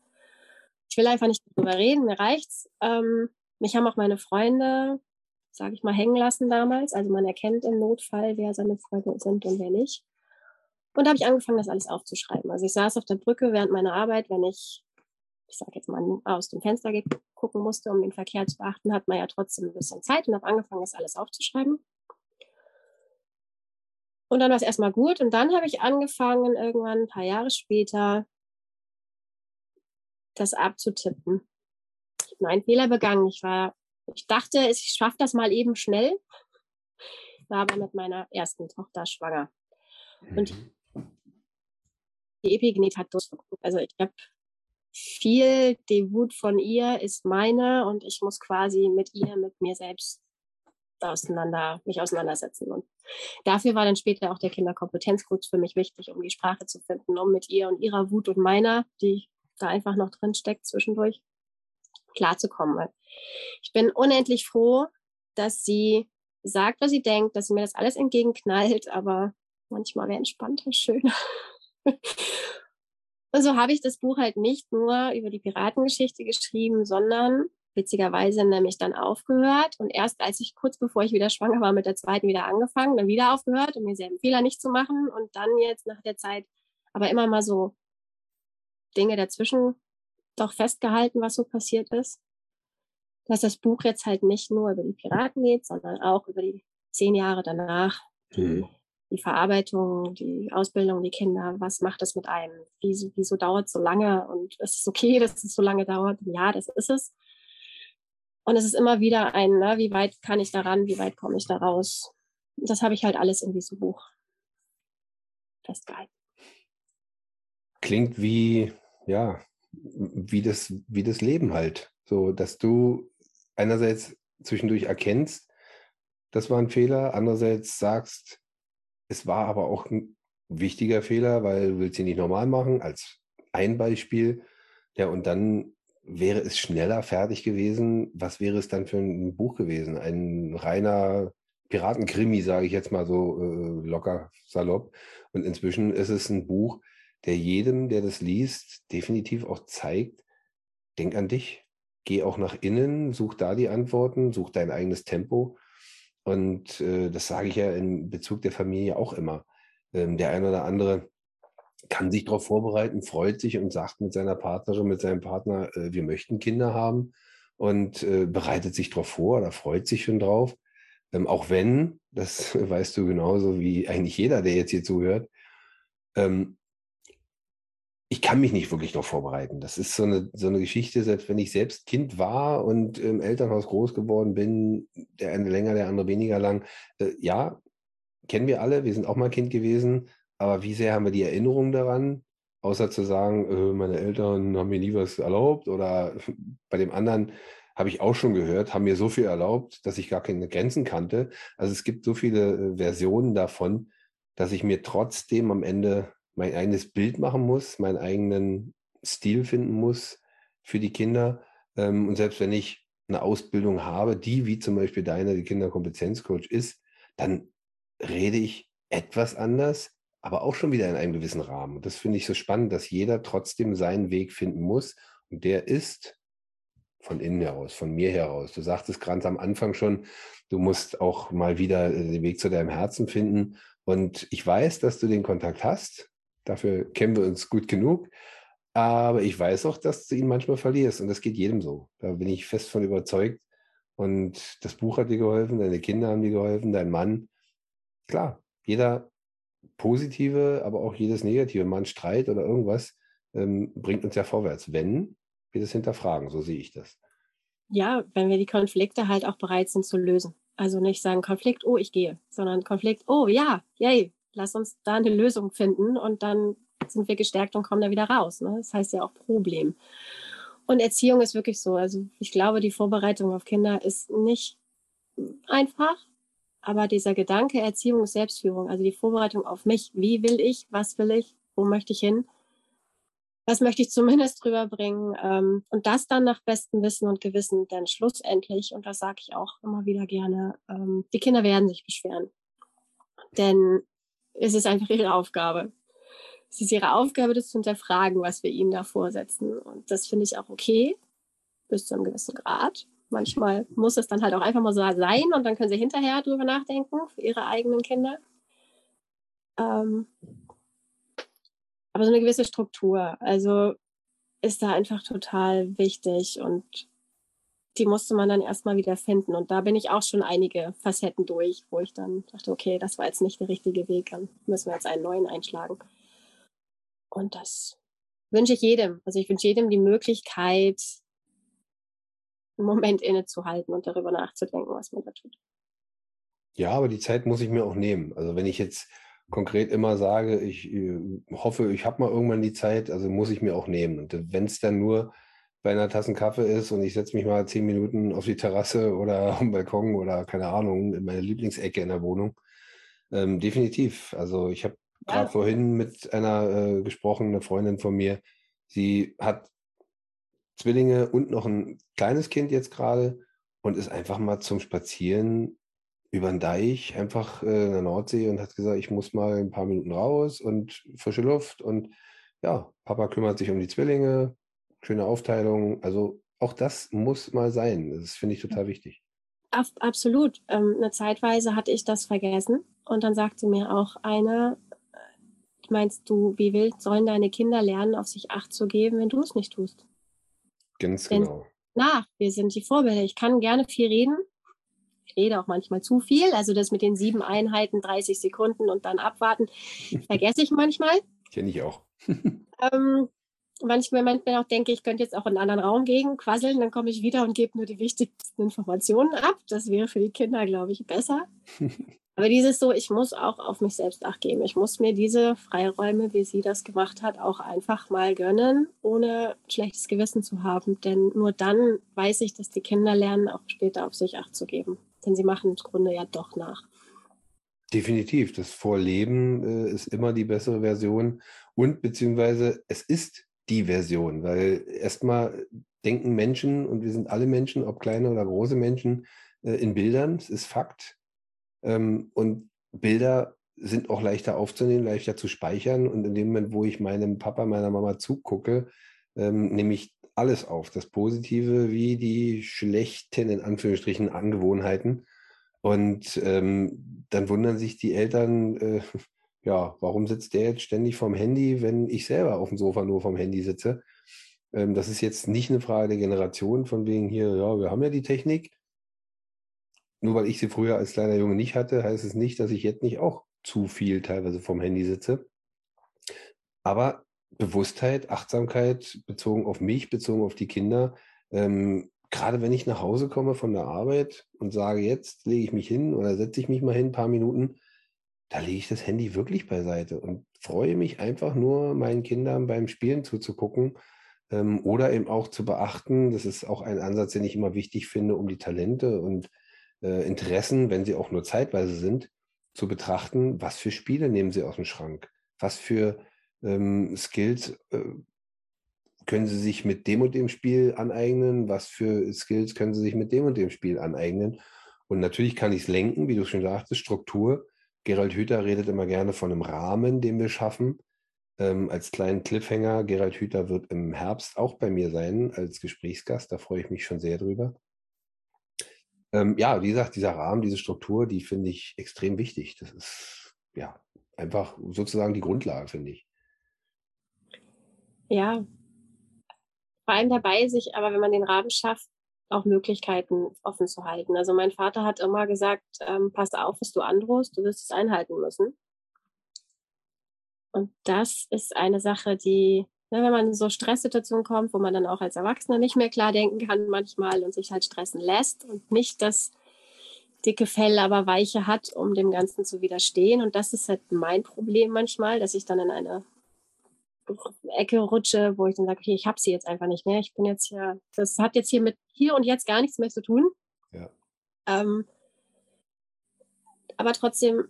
Ich will einfach nicht darüber reden, mir reicht's. Ähm, mich haben auch meine Freunde, sage ich mal, hängen lassen damals. Also man erkennt im Notfall, wer seine Freunde sind und wer nicht. Und da habe ich angefangen, das alles aufzuschreiben. Also ich saß auf der Brücke während meiner Arbeit, wenn ich ich sage jetzt mal, aus dem Fenster gucken musste, um den Verkehr zu beachten, hat man ja trotzdem ein bisschen Zeit und habe angefangen, das alles aufzuschreiben. Und dann war es erstmal gut. Und dann habe ich angefangen, irgendwann ein paar Jahre später, das abzutippen. Ich habe einen Fehler begangen. Ich war, ich dachte, ich schaffe das mal eben schnell. War aber mit meiner ersten Tochter schwanger. Mhm. Und die Epigenet hat durchgeguckt. Also ich habe viel, die Wut von ihr ist meine und ich muss quasi mit ihr, mit mir selbst auseinander, mich auseinandersetzen. Und dafür war dann später auch der Kinderkompetenzcoach für mich wichtig, um die Sprache zu finden, um mit ihr und ihrer Wut und meiner, die da einfach noch drin steckt zwischendurch, klarzukommen. Ich bin unendlich froh, dass sie sagt, was sie denkt, dass sie mir das alles entgegenknallt, aber manchmal wäre entspannter schöner. <laughs> und so habe ich das Buch halt nicht nur über die Piratengeschichte geschrieben, sondern witzigerweise nämlich dann aufgehört und erst als ich kurz bevor ich wieder schwanger war mit der zweiten wieder angefangen, dann wieder aufgehört, um mir selben Fehler nicht zu machen und dann jetzt nach der Zeit aber immer mal so Dinge dazwischen doch festgehalten, was so passiert ist. Dass das Buch jetzt halt nicht nur über die Piraten geht, sondern auch über die zehn Jahre danach, mhm. Die Verarbeitung, die Ausbildung, die Kinder, was macht das mit einem? Wieso, wieso dauert es so lange? Und es ist okay, <laughs> dass es so lange dauert. Ja, das ist es. Und es ist immer wieder ein, ne, wie weit kann ich da ran, wie weit komme ich da raus. Das habe ich halt alles in diesem Buch festgehalten. Klingt wie, ja, wie das, wie das Leben halt. So, dass du einerseits zwischendurch erkennst, das war ein Fehler, andererseits sagst, es war aber auch ein wichtiger Fehler, weil du willst ihn nicht normal machen, als ein Beispiel. Ja, und dann wäre es schneller fertig gewesen, was wäre es dann für ein Buch gewesen? Ein reiner Piratenkrimi, sage ich jetzt mal so äh, locker salopp. Und inzwischen ist es ein Buch, der jedem, der das liest, definitiv auch zeigt, denk an dich, geh auch nach innen, such da die Antworten, such dein eigenes Tempo. Und äh, das sage ich ja in Bezug der Familie auch immer. Ähm, der eine oder andere kann sich darauf vorbereiten, freut sich und sagt mit seiner Partnerin, mit seinem Partner, äh, wir möchten Kinder haben und äh, bereitet sich darauf vor oder freut sich schon drauf. Ähm, auch wenn, das <laughs> weißt du genauso wie eigentlich jeder, der jetzt hier zuhört, ähm, ich kann mich nicht wirklich darauf vorbereiten. Das ist so eine, so eine Geschichte, selbst wenn ich selbst Kind war und im Elternhaus groß geworden bin, der eine länger, der andere weniger lang. Äh, ja, kennen wir alle, wir sind auch mal Kind gewesen, aber wie sehr haben wir die Erinnerung daran, außer zu sagen, äh, meine Eltern haben mir nie was erlaubt oder <laughs> bei dem anderen habe ich auch schon gehört, haben mir so viel erlaubt, dass ich gar keine Grenzen kannte. Also es gibt so viele äh, Versionen davon, dass ich mir trotzdem am Ende mein eigenes Bild machen muss, meinen eigenen Stil finden muss für die Kinder. Ähm, und selbst wenn ich eine Ausbildung habe, die wie zum Beispiel deine, die Kinderkompetenzcoach ist, dann rede ich etwas anders, aber auch schon wieder in einem gewissen Rahmen. Und das finde ich so spannend, dass jeder trotzdem seinen Weg finden muss. Und der ist von innen heraus, von mir heraus. Du sagtest ganz am Anfang schon, du musst auch mal wieder den Weg zu deinem Herzen finden. Und ich weiß, dass du den Kontakt hast. Dafür kennen wir uns gut genug. Aber ich weiß auch, dass du ihn manchmal verlierst. Und das geht jedem so. Da bin ich fest von überzeugt. Und das Buch hat dir geholfen, deine Kinder haben dir geholfen, dein Mann. Klar, jeder Positive, aber auch jedes Negative, mal Streit oder irgendwas, ähm, bringt uns ja vorwärts, wenn wir das hinterfragen. So sehe ich das. Ja, wenn wir die Konflikte halt auch bereit sind zu lösen. Also nicht sagen Konflikt, oh, ich gehe, sondern Konflikt, oh ja, yay, lass uns da eine Lösung finden und dann sind wir gestärkt und kommen da wieder raus. Ne? Das heißt ja auch Problem. Und Erziehung ist wirklich so. Also ich glaube, die Vorbereitung auf Kinder ist nicht einfach, aber dieser Gedanke Erziehung ist Selbstführung, also die Vorbereitung auf mich, wie will ich, was will ich, wo möchte ich hin, was möchte ich zumindest drüber bringen ähm, und das dann nach bestem Wissen und Gewissen denn schlussendlich, und das sage ich auch immer wieder gerne, ähm, die Kinder werden sich beschweren. Denn es ist einfach ihre Aufgabe. Es ist ihre Aufgabe, das zu hinterfragen, was wir ihnen da vorsetzen. Und das finde ich auch okay, bis zu einem gewissen Grad. Manchmal muss es dann halt auch einfach mal so sein und dann können sie hinterher drüber nachdenken für ihre eigenen Kinder. Ähm, aber so eine gewisse Struktur. Also ist da einfach total wichtig und die musste man dann erstmal wieder finden. Und da bin ich auch schon einige Facetten durch, wo ich dann dachte, okay, das war jetzt nicht der richtige Weg, dann müssen wir jetzt einen neuen einschlagen. Und das wünsche ich jedem. Also ich wünsche jedem die Möglichkeit, einen Moment innezuhalten und darüber nachzudenken, was man da tut. Ja, aber die Zeit muss ich mir auch nehmen. Also wenn ich jetzt konkret immer sage, ich äh, hoffe, ich habe mal irgendwann die Zeit, also muss ich mir auch nehmen. Und wenn es dann nur bei einer Tasse Kaffee ist und ich setze mich mal zehn Minuten auf die Terrasse oder <laughs> am Balkon oder keine Ahnung, in meine Lieblingsecke in der Wohnung. Ähm, definitiv. Also ich habe ja. gerade vorhin mit einer äh, gesprochen, eine Freundin von mir. Sie hat Zwillinge und noch ein kleines Kind jetzt gerade und ist einfach mal zum Spazieren über den Deich, einfach äh, in der Nordsee und hat gesagt, ich muss mal ein paar Minuten raus und frische Luft und ja, Papa kümmert sich um die Zwillinge, schöne Aufteilung. Also auch das muss mal sein. Das finde ich total wichtig. Absolut. Ähm, eine Zeitweise hatte ich das vergessen und dann sagte mir auch eine, äh, meinst du, wie wild sollen deine Kinder lernen, auf sich Acht zu geben, wenn du es nicht tust? Ganz Denn, genau. Na, wir sind die Vorbilder. Ich kann gerne viel reden. Ich rede auch manchmal zu viel. Also das mit den sieben Einheiten, 30 Sekunden und dann abwarten, <laughs> vergesse ich manchmal. Kenne ich auch. ähm, manchmal, manchmal auch denke, ich könnte jetzt auch in einen anderen Raum gehen, quasseln, dann komme ich wieder und gebe nur die wichtigsten Informationen ab. Das wäre für die Kinder, glaube ich, besser. <laughs> Aber dieses so, ich muss auch auf mich selbst acht geben. Ich muss mir diese Freiräume, wie sie das gemacht hat, auch einfach mal gönnen, ohne schlechtes Gewissen zu haben. Denn nur dann weiß ich, dass die Kinder lernen, auch später auf sich acht zu geben. Denn sie machen im Grunde ja doch nach. Definitiv. Das Vorleben äh, ist immer die bessere Version und beziehungsweise es ist die Version, weil erstmal denken Menschen, und wir sind alle Menschen, ob kleine oder große Menschen, äh, in Bildern, es ist Fakt. Ähm, und Bilder sind auch leichter aufzunehmen, leichter zu speichern. Und in dem Moment, wo ich meinem Papa, meiner Mama zugucke, ähm, nehme ich alles auf, das Positive wie die schlechten, in Anführungsstrichen, Angewohnheiten. Und ähm, dann wundern sich die Eltern, äh, ja, warum sitzt der jetzt ständig vom Handy, wenn ich selber auf dem Sofa nur vom Handy sitze? Ähm, das ist jetzt nicht eine Frage der Generation, von wegen hier, ja, wir haben ja die Technik. Nur weil ich sie früher als kleiner Junge nicht hatte, heißt es nicht, dass ich jetzt nicht auch zu viel teilweise vom Handy sitze. Aber Bewusstheit, Achtsamkeit bezogen auf mich, bezogen auf die Kinder, ähm, gerade wenn ich nach Hause komme von der Arbeit und sage, jetzt lege ich mich hin oder setze ich mich mal hin, ein paar Minuten, da lege ich das Handy wirklich beiseite und freue mich einfach nur, meinen Kindern beim Spielen zuzugucken ähm, oder eben auch zu beachten. Das ist auch ein Ansatz, den ich immer wichtig finde, um die Talente und äh, Interessen, wenn sie auch nur zeitweise sind, zu betrachten, was für Spiele nehmen sie aus dem Schrank, was für ähm, Skills äh, können sie sich mit dem und dem Spiel aneignen, was für Skills können sie sich mit dem und dem Spiel aneignen. Und natürlich kann ich es lenken, wie du schon sagtest, Struktur Gerald Hüther redet immer gerne von einem Rahmen, den wir schaffen. Ähm, als kleinen Cliffhanger, Gerald Hüther wird im Herbst auch bei mir sein als Gesprächsgast. Da freue ich mich schon sehr drüber. Ähm, ja, wie gesagt, dieser Rahmen, diese Struktur, die finde ich extrem wichtig. Das ist ja einfach sozusagen die Grundlage, finde ich. Ja, vor allem dabei sich, aber wenn man den Rahmen schafft, auch Möglichkeiten offen zu halten. Also mein Vater hat immer gesagt, ähm, pass auf, was du androhst, du wirst es einhalten müssen. Und das ist eine Sache, die, ne, wenn man in so Stresssituationen kommt, wo man dann auch als Erwachsener nicht mehr klar denken kann manchmal und sich halt stressen lässt und nicht das dicke Fell, aber weiche hat, um dem Ganzen zu widerstehen. Und das ist halt mein Problem manchmal, dass ich dann in eine Ecke rutsche, wo ich dann sage, okay, ich habe sie jetzt einfach nicht mehr. Ich bin jetzt hier, das hat jetzt hier mit hier und jetzt gar nichts mehr zu tun. Ja. Ähm, aber trotzdem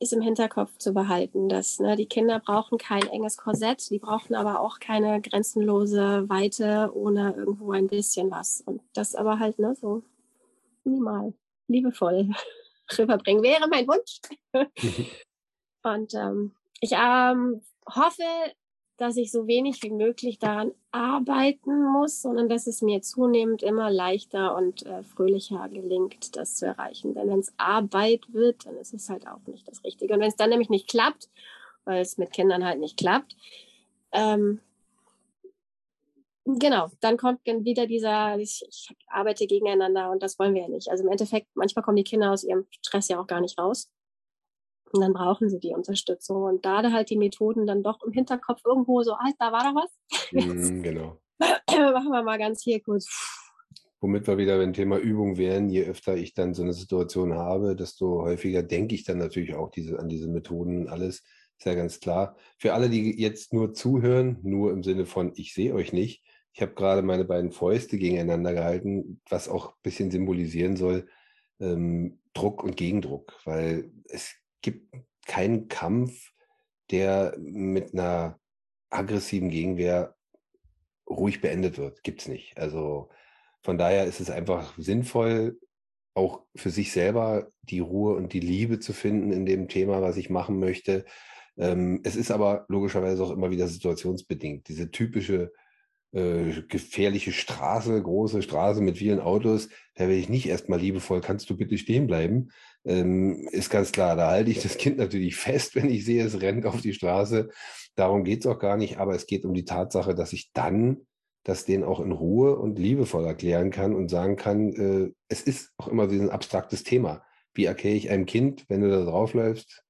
ist im Hinterkopf zu behalten, dass ne, die Kinder brauchen kein enges Korsett, die brauchen aber auch keine grenzenlose Weite ohne irgendwo ein bisschen was. Und das aber halt ne, so minimal, liebevoll <laughs> rüberbringen wäre mein Wunsch. <laughs> und ähm, ich ähm, hoffe, dass ich so wenig wie möglich daran arbeiten muss, sondern dass es mir zunehmend immer leichter und äh, fröhlicher gelingt, das zu erreichen. Denn wenn es Arbeit wird, dann ist es halt auch nicht das Richtige. Und wenn es dann nämlich nicht klappt, weil es mit Kindern halt nicht klappt, ähm, Genau, dann kommt wieder dieser, ich, ich, arbeite gegeneinander und das wollen wir ja nicht. Also im Endeffekt, manchmal kommen die Kinder aus ihrem Stress ja auch gar nicht raus. Und dann brauchen sie die Unterstützung. Und da halt die Methoden dann doch im Hinterkopf irgendwo so, alt, da war da was. <laughs> Mm, genau. <clears throat> Machen wir mal ganz hier kurz. Womit wir wieder beim Thema Übung wären, je öfter ich dann so eine Situation habe, desto häufiger denke ich dann natürlich auch diese, an diese Methoden und alles. Ist ja ganz klar. Für alle, die jetzt nur zuhören, nur im Sinne von, ich sehe euch nicht, ich habe gerade meine beiden Fäuste gegeneinander gehalten, was auch ein bisschen symbolisieren soll, ähm, Druck und Gegendruck, weil es gibt keinen Kampf, der mit einer aggressiven Gegenwehr ruhig beendet wird. Gibt es nicht. Also von daher ist es einfach sinnvoll, auch für sich selber die Ruhe und die Liebe zu finden in dem Thema, was ich machen möchte. Ähm, es ist aber logischerweise auch immer wieder situationsbedingt. Diese typische äh, gefährliche Straße, große Straße mit vielen Autos, da werde ich nicht erstmal liebevoll, kannst du bitte stehen bleiben? Ähm, ist ganz klar, da halte ich das Kind natürlich fest, <laughs> wenn ich sehe, es rennt auf die Straße. Darum geht es auch gar nicht, aber es geht um die Tatsache, dass ich dann das denen auch in Ruhe und liebevoll erklären kann und sagen kann, äh, es ist auch immer so ein abstraktes Thema. Wie erkläre ich einem Kind, wenn du da draufläufst,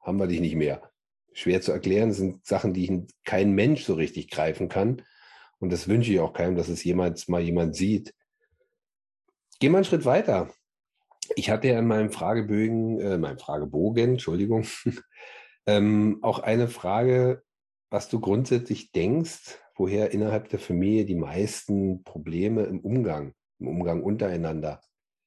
haben wir dich nicht mehr. Schwer zu erklären, sind Sachen, die kein Mensch so richtig greifen kann. Und das wünsche ich auch keinem, dass es jemals mal jemand sieht. Gehen wir einen Schritt weiter. Ich hatte ja in meinem Fragebögen, äh, meinem Fragebogen, Entschuldigung, <laughs> ähm, auch eine Frage, was du grundsätzlich denkst, woher innerhalb der Familie die meisten Probleme im Umgang, im Umgang untereinander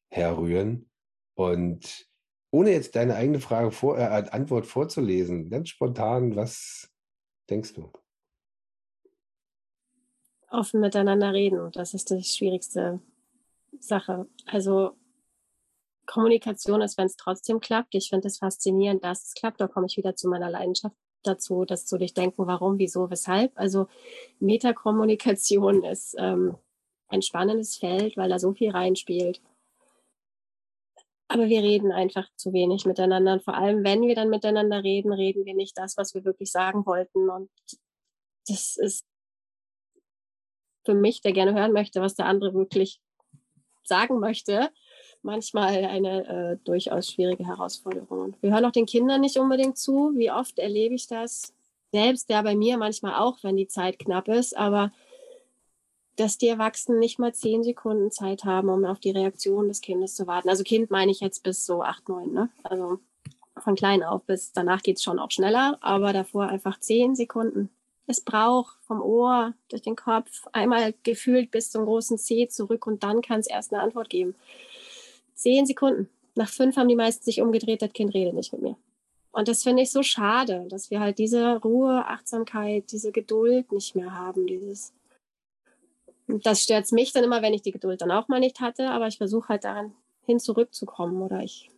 herrühren. Und ohne jetzt deine eigene Frage vor, äh, Antwort vorzulesen, ganz spontan, was denkst du? Offen miteinander reden. Das ist die schwierigste Sache. Also Kommunikation ist, wenn es trotzdem klappt. Ich finde es faszinierend, dass es klappt. Da komme ich wieder zu meiner Leidenschaft dazu, das zu durchdenken, warum, wieso, weshalb. Also Metakommunikation <laughs> ist ähm, ein spannendes Feld, weil da so viel reinspielt. Aber wir reden einfach zu wenig miteinander. Und vor allem, wenn wir dann miteinander reden, reden wir nicht das, was wir wirklich sagen wollten. Und das ist für mich, der gerne hören möchte, was der andere wirklich sagen möchte, manchmal eine äh, durchaus schwierige Herausforderung. Wir hören auch den Kindern nicht unbedingt zu. Wie oft erlebe ich das? Selbst ja bei mir manchmal auch, wenn die Zeit knapp ist, aber dass die Erwachsenen nicht mal zehn Sekunden Zeit haben, um auf die Reaktion des Kindes zu warten. Also Kind meine ich jetzt bis so acht, neun, ne? Also von klein auf bis danach geht es schon auch schneller, aber davor einfach zehn Sekunden es braucht vom Ohr durch den Kopf einmal gefühlt bis zum großen C zurück und dann kann es erst eine Antwort geben. Zehn Sekunden. Nach fünf haben die meisten sich umgedreht, das Kind redet nicht mit mir. Und das finde ich so schade, dass wir halt diese Ruhe, Achtsamkeit, diese Geduld nicht mehr haben. Dieses das stört mich dann immer, wenn ich die Geduld dann auch mal nicht hatte, aber ich versuche halt daran hin zurückzukommen oder ich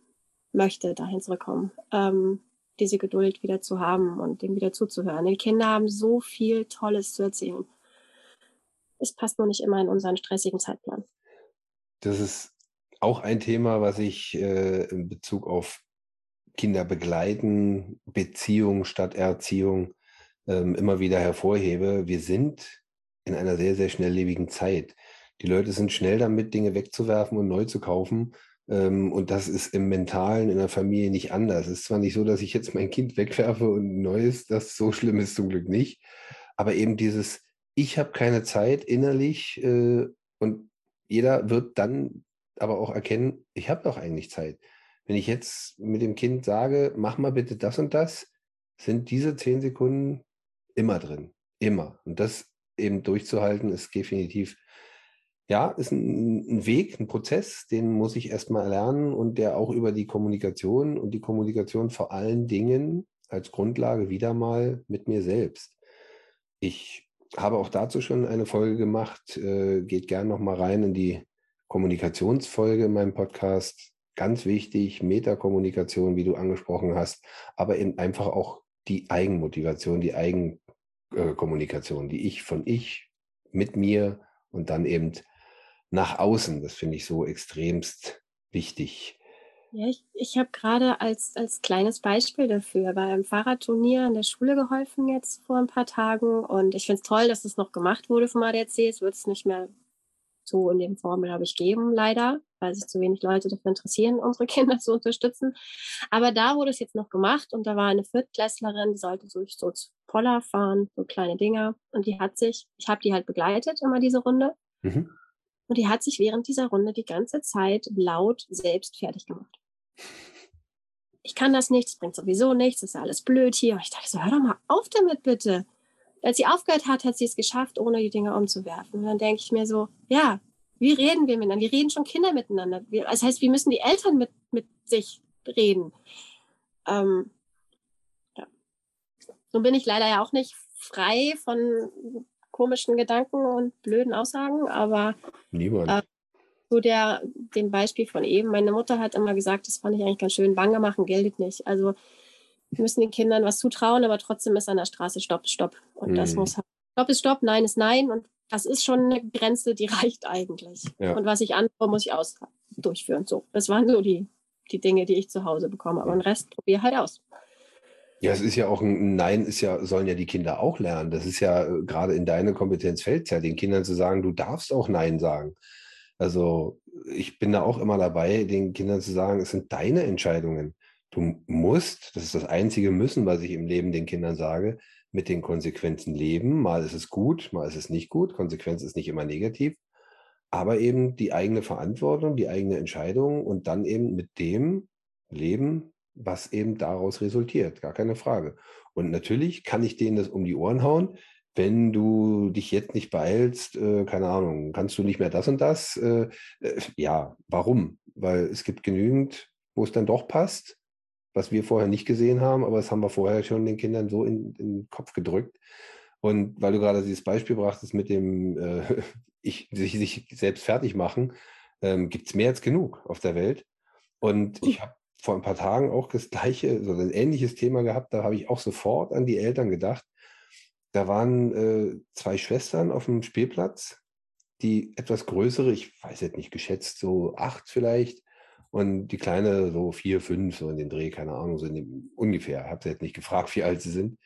möchte dahin zurückkommen. Ähm, diese Geduld wieder zu haben und dem wieder zuzuhören. Die Kinder haben so viel Tolles zu erzählen. Es passt nur nicht immer in unseren stressigen Zeitplan. Das ist auch ein Thema, was ich äh, in Bezug auf Kinder begleiten, Beziehung statt Erziehung ähm, immer wieder hervorhebe. Wir sind in einer sehr, sehr schnelllebigen Zeit. Die Leute sind schnell damit, Dinge wegzuwerfen und neu zu kaufen und das ist im Mentalen in der Familie nicht anders. Es ist zwar nicht so, dass ich jetzt mein Kind wegwerfe und ein neues, das so schlimm ist zum Glück nicht. Aber eben dieses, ich habe keine Zeit innerlich äh, und jeder wird dann aber auch erkennen, ich habe doch eigentlich Zeit. Wenn ich jetzt mit dem Kind sage, mach mal bitte das und das, sind diese zehn Sekunden immer drin. Immer. Und das eben durchzuhalten, ist definitiv ja, ist ein, ein, Weg, ein Prozess, den muss ich erstmal lernen und der auch über die Kommunikation und die Kommunikation vor allen Dingen als Grundlage wieder mal mit mir selbst. Ich habe auch dazu schon eine Folge gemacht, äh, geht gern noch mal rein in die Kommunikationsfolge in meinem Podcast. Ganz wichtig, Metakommunikation, wie du angesprochen hast, aber eben einfach auch die Eigenmotivation, die Eigenkommunikation, die ich von ich mit mir und dann eben nach außen. Das finde ich so extremst wichtig. Ja, ich, ich habe gerade als, als kleines Beispiel dafür bei einem Fahrradturnier in der Schule geholfen jetzt vor ein paar Tagen und ich finde es toll, dass es noch gemacht wurde vom ADAC. Es wird es nicht mehr so in dem Form, glaube ich, geben, leider, weil sich zu wenig Leute dafür interessieren, <laughs> unsere Kinder zu unterstützen. Aber da wurde es jetzt noch gemacht und da war eine Viertklässlerin, die sollte durch so Poller fahren, so kleine Dinger. Und die hat sich, ich habe die halt begleitet, immer diese Runde. Mhm. Und die hat sich während dieser Runde die ganze Zeit laut selbst fertig gemacht. Ich kann das nicht, das bringt sowieso nichts, das ist alles blöd hier. Und ich dachte so, hör doch mal auf damit bitte als sie aufgehört hat, hat sie es geschafft, ohne die Dinge umzuwerfen. Und dann denke ich mir so, ja, wie reden wir miteinander? Wie reden schon Kinder miteinander? Das heißt, wie müssen die Eltern mit, mit sich reden? Ähm, ja. So bin ich leider ja auch nicht frei von komischen Gedanken und blöden Aussagen, aber. Äh, zu der, dem Beispiel von eben, meine Mutter hat immer gesagt, das fand ich eigentlich ganz schön, Bange machen gilt nicht. Also wir müssen den Kindern was zutrauen, aber trotzdem ist an der Straße Stopp, Stopp. Und mhm. das muss halt, Stopp ist Stopp, Nein ist Nein. Und das ist schon eine Grenze, die <laughs> reicht eigentlich. Ja. Und was ich andere muss ich aus durchführen. So, das waren so die, die Dinge, die ich zu Hause bekomme. Aber den Rest probiere halt aus. Ja, es ist ja auch ein Nein, ist ja, sollen ja die Kinder auch lernen. Das ist ja äh, gerade in deine Kompetenz fällt ja, den Kindern zu sagen, du darfst auch Nein sagen. Also ich bin da auch immer dabei, den Kindern zu sagen, es sind deine Entscheidungen. Du musst, das ist das einzige Müssen, was ich im Leben den Kindern sage, mit den Konsequenzen leben. Mal ist es gut, mal ist es nicht gut. Konsequenz ist nicht immer negativ. Aber eben die eigene Verantwortung, die eigene Entscheidung und dann eben mit dem leben, was eben daraus resultiert. Gar keine Frage. Und natürlich kann ich denen das um die Ohren hauen. Wenn du dich jetzt nicht beeilst, äh, keine Ahnung, kannst du nicht mehr das und das. Äh, äh, ja, warum? Weil es gibt genügend, wo es dann doch passt was wir vorher nicht gesehen haben, aber das haben wir vorher schon den Kindern so in, in den Kopf gedrückt. Und weil du gerade dieses Beispiel brachtest mit dem äh, <laughs> ich, sich, sich selbst fertig machen, ähm, gibt es mehr als genug auf der Welt. Und ich habe vor ein paar Tagen auch das gleiche, so ein ähnliches Thema gehabt, da habe ich auch sofort an die Eltern gedacht. Da waren äh, zwei Schwestern auf dem Spielplatz, die etwas größere, ich weiß jetzt nicht geschätzt, so acht vielleicht, und die Kleine so vier, fünf, so in den Dreh, keine Ahnung, so in dem, ungefähr. Habe sie jetzt nicht gefragt, wie alt sie sind.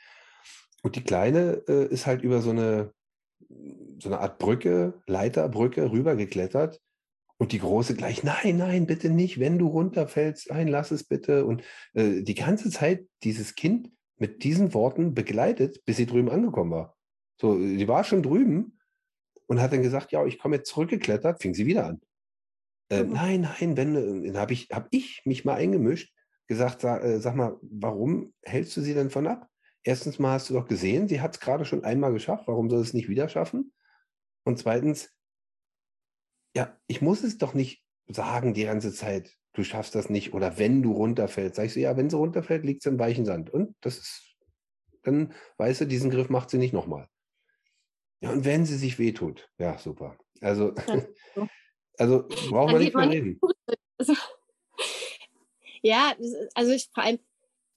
Und die Kleine äh, ist halt über so eine, so eine Art Brücke, Leiterbrücke rübergeklettert. Und die Große gleich, nein, nein, bitte nicht, wenn du runterfällst, nein, lass es bitte. Und äh, die ganze Zeit dieses Kind mit diesen Worten begleitet, bis sie drüben angekommen war. So, sie war schon drüben und hat dann gesagt, ja, ich komme jetzt zurückgeklettert, fing sie wieder an. Äh, mhm. Nein, nein, wenn, äh, dann habe ich, hab ich mich mal eingemischt, gesagt, sag, äh, sag mal, warum hältst du sie denn von ab? Erstens mal hast du doch gesehen, sie hat es gerade schon einmal geschafft, warum soll es nicht wieder schaffen? Und zweitens, ja, ich muss es doch nicht sagen die ganze Zeit, du schaffst das nicht oder wenn du runterfällst. Sag ich so, ja, wenn sie runterfällt, liegt sie im weichen Sand. Und das ist, dann weißt du, diesen Griff macht sie nicht nochmal. Ja, und wenn sie sich wehtut, ja, super. Also, ja. <laughs> Also brauchen wir nicht mehr reden. Also, <laughs> ja, also ich vor allem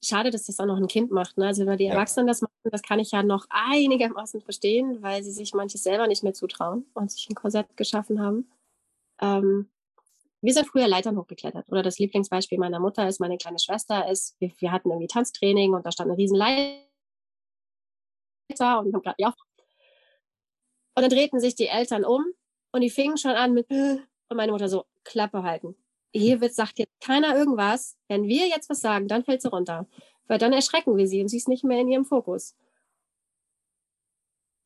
schade, dass das auch noch ein Kind macht. Ne? Also wenn die Erwachsenen ja. das machen, das kann ich ja noch einigermaßen verstehen, weil sie sich manches selber nicht mehr zutrauen und sich ein Korsett geschaffen haben. Ähm, wir sind früher Leitern hochgeklettert. Oder das Lieblingsbeispiel meiner Mutter ist, meine kleine Schwester ist, wir, wir hatten irgendwie Tanztraining und da stand eine riesen Leiter und haben gerade ja. Und dann drehten sich die Eltern um und die fingen schon an mit, und meine Mutter so, Klappe halten. Hier wird, sagt jetzt keiner irgendwas. Wenn wir jetzt was sagen, dann fällt sie runter. Weil dann erschrecken wir sie und sie ist nicht mehr in ihrem Fokus.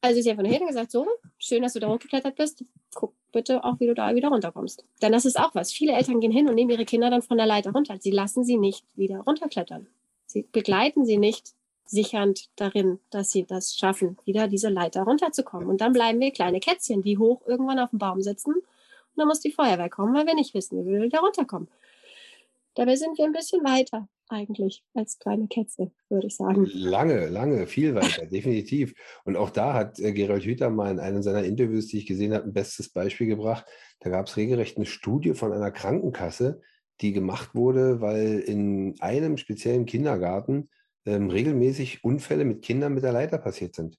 Also sie hat von hinten gesagt, so, schön, dass du da hochgeklettert bist. Guck bitte auch, wie du da wieder runterkommst. Denn das ist auch was. Viele Eltern gehen hin und nehmen ihre Kinder dann von der Leiter runter. Sie lassen sie nicht wieder runterklettern. Sie begleiten sie nicht sichernd darin, dass sie das schaffen, wieder diese Leiter runterzukommen. Und dann bleiben wir kleine Kätzchen, die hoch irgendwann auf dem Baum sitzen. Und dann muss die Feuerwehr kommen, weil wir nicht wissen, wie wir wieder runterkommen. Dabei sind wir ein bisschen weiter eigentlich als kleine Kätze, würde ich sagen. Lange, lange, viel weiter, <laughs> definitiv. Und auch da hat äh, Gerald Hüther mal in einem seiner Interviews, die ich gesehen habe, ein bestes Beispiel gebracht. Da gab es regelrecht eine Studie von einer Krankenkasse, die gemacht wurde, weil in einem speziellen Kindergarten ähm, regelmäßig Unfälle mit Kindern mit der Leiter passiert sind.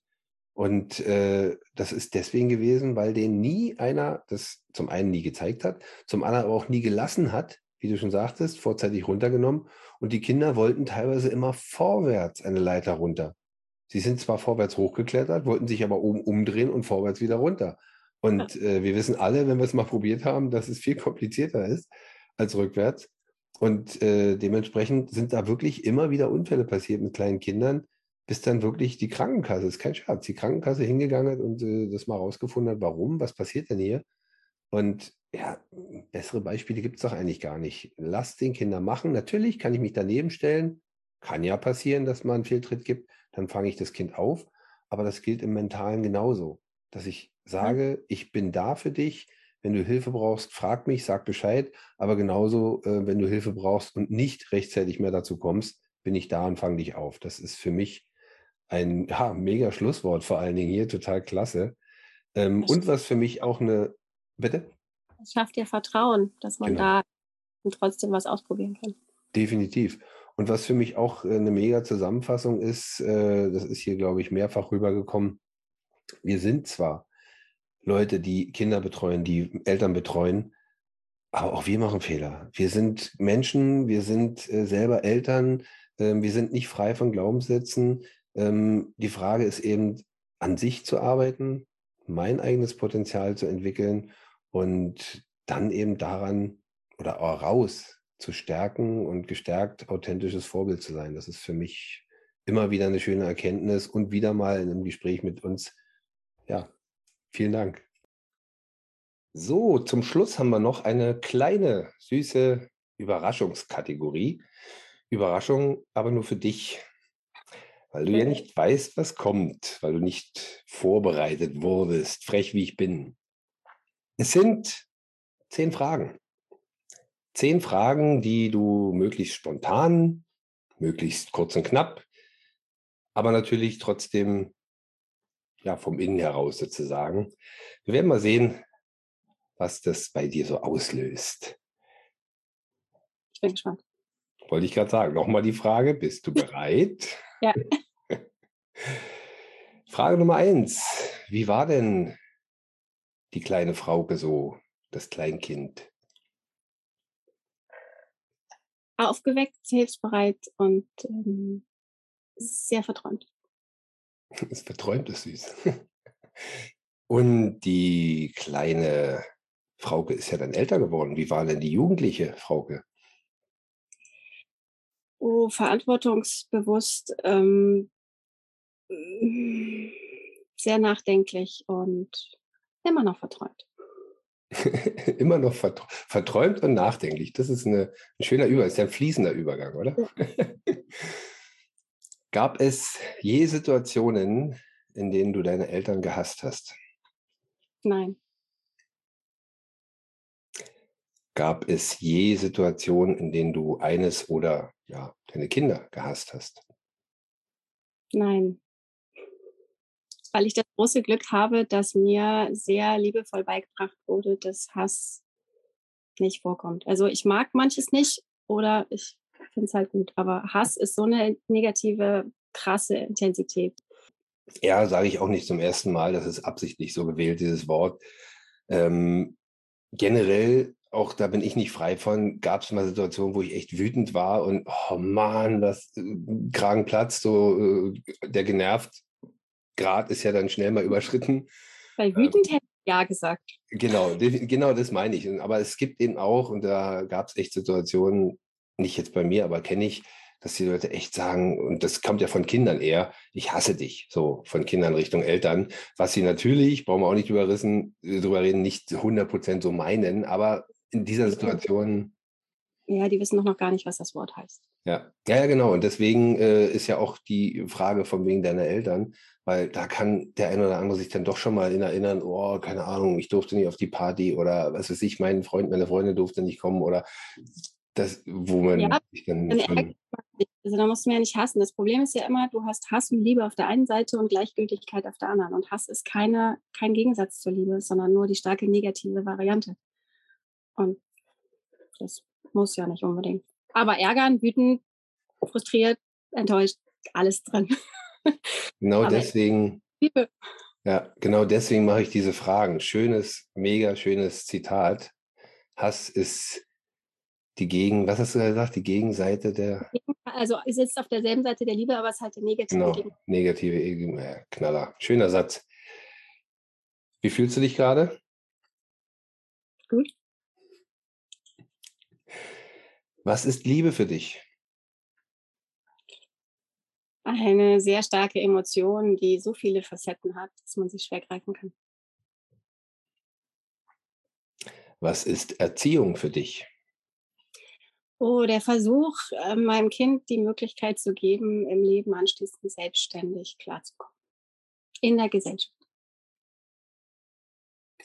Und äh, das ist deswegen gewesen, weil denen nie einer das zum einen nie gezeigt hat, zum anderen aber auch nie gelassen hat, wie du schon sagtest, vorzeitig runtergenommen und die Kinder wollten teilweise immer vorwärts eine Leiter runter. Sie sind zwar vorwärts hochgeklettert, wollten sich aber oben umdrehen und vorwärts wieder runter. Und äh, wir wissen alle, wenn wir es mal probiert haben, dass es viel komplizierter ist als rückwärts. Und äh, dementsprechend sind da wirklich immer wieder Unfälle passiert mit kleinen Kindern, bis dann wirklich die Krankenkasse, ist kein Scherz, die Krankenkasse hingegangen hat und äh, das mal rausgefunden hat, warum, was passiert denn hier? Und ja, bessere Beispiele gibt es doch eigentlich gar nicht. Lass den Kindern machen. Natürlich kann ich mich daneben stellen. Kann ja passieren, dass man einen Fehltritt gibt. Dann fange ich das Kind auf. Aber das gilt im Mentalen genauso. Dass ich sage, ich bin da für dich. Wenn du Hilfe brauchst, frag mich, sag Bescheid. Aber genauso, äh, wenn du Hilfe brauchst und nicht rechtzeitig mehr dazu kommst, bin ich da und fange dich auf. Das ist für mich ein ja, mega Schlusswort, vor allen Dingen hier, total klasse. Ähm, und was für mich auch eine, bitte? Es schafft ja Vertrauen, dass man genau. da trotzdem was ausprobieren kann. Definitiv. Und was für mich auch äh, eine mega Zusammenfassung ist, äh, das ist hier, glaube ich, mehrfach rübergekommen. Wir sind zwar Leute, die Kinder betreuen, die Eltern betreuen, aber auch wir machen Fehler. Wir sind Menschen, wir sind äh, selber Eltern, ähm, wir sind nicht frei von Glaubenssätzen. Ähm, die Frage ist eben, an sich zu arbeiten, mein eigenes Potenzial zu entwickeln und dann eben daran oder raus zu stärken und gestärkt authentisches Vorbild zu sein. Das ist für mich immer wieder eine schöne Erkenntnis und wieder mal in einem Gespräch mit uns. Ja, vielen Dank. So, zum Schluss haben wir noch eine kleine, süße Überraschungskategorie. Überraschung, aber nur für dich, weil du ja nicht weißt, was kommt, weil du nicht vorbereitet wurdest, frech wie ich bin. Es sind zehn Fragen. Zehn Fragen, die du möglichst spontan, möglichst kurz und knapp, aber natürlich trotzdem ja, vom Innen heraus sozusagen. Wir werden mal sehen, was das bei dir so auslöst. Ich bin gespannt. Wollte ich gerade sagen. Nochmal die Frage, bist du <laughs> bereit? ja. <laughs> Frage Nummer eins. Wie war denn die kleine Frauke so, das Kleinkind? Aufgeweckt, hilfsbereit und ähm, sehr verträumt. <laughs> Das verträumt ist süß. <laughs> Und die kleine Frauke ist ja dann älter geworden. Wie war denn die jugendliche Frauke? Oh, verantwortungsbewusst, ähm, sehr nachdenklich und immer noch verträumt. <laughs> immer noch verträumt und nachdenklich. Das ist eine, ein schöner Übergang, ist ja ein fließender Übergang, oder? Ja. <laughs> Gab es je Situationen, in denen du deine Eltern gehasst hast? Nein. Gab es je Situationen, in denen du eines oder ja, deine Kinder gehasst hast? Nein weil ich das große Glück habe, dass mir sehr liebevoll beigebracht wurde, dass Hass nicht vorkommt. Also ich mag manches nicht oder ich finde es halt gut, aber Hass ist so eine negative, krasse Intensität. Ja, sage ich auch nicht zum ersten Mal, das ist absichtlich so gewählt, dieses Wort. Ähm, generell, auch da bin ich nicht frei von, gab es mal Situationen, wo ich echt wütend war und, oh Mann, das äh, Kragen platzt, so äh, der genervt Grad ist ja dann schnell mal überschritten. Bei ähm, wütend ähm, hätte ich ja gesagt. Genau, genau das meine ich. Aber es gibt eben auch, und da gab es echt Situationen, nicht jetzt bei mir, aber kenne ich, dass die Leute echt sagen, und das kommt ja von Kindern eher, ich hasse dich, so von Kindern Richtung Eltern, was sie natürlich, brauchen wir auch nicht überrissen, drüber reden, nicht 100% so meinen, aber in dieser Situation ja, die wissen doch noch gar nicht, was das Wort heißt. Ja, ja, genau. Und deswegen äh, ist ja auch die Frage von wegen deiner Eltern, weil da kann der eine oder andere sich dann doch schon mal erinnern, oh, keine Ahnung, ich durfte nicht auf die Party oder was weiß ich, mein Freund, meine Freundin durfte nicht kommen oder das, wo man ja, sich dann. dann also da musst du mir ja nicht hassen. Das Problem ist ja immer, du hast Hass und Liebe auf der einen Seite und Gleichgültigkeit auf der anderen. Und Hass ist keine, kein Gegensatz zur Liebe, sondern nur die starke negative Variante. Und das muss ja nicht unbedingt. Aber ärgern, wütend, frustriert, enttäuscht, alles drin. <laughs> Genau deswegen. Liebe. Ja, genau deswegen mache ich diese Fragen. Schönes, mega schönes Zitat. Hass ist die Gegen, was hast du gesagt, die Gegenseite der. Also es sitzt auf derselben Seite der Liebe, aber es ist halt der negative Genau, Gegen. negative äh, Knaller. Schöner Satz. Wie fühlst du dich gerade? Gut. Was ist Liebe für dich? Eine sehr starke Emotion, die so viele Facetten hat, dass man sie schwer greifen kann. Was ist Erziehung für dich? Oh, der Versuch, äh, meinem Kind die Möglichkeit zu geben, im Leben anschließend selbstständig klarzukommen. In der Gesellschaft.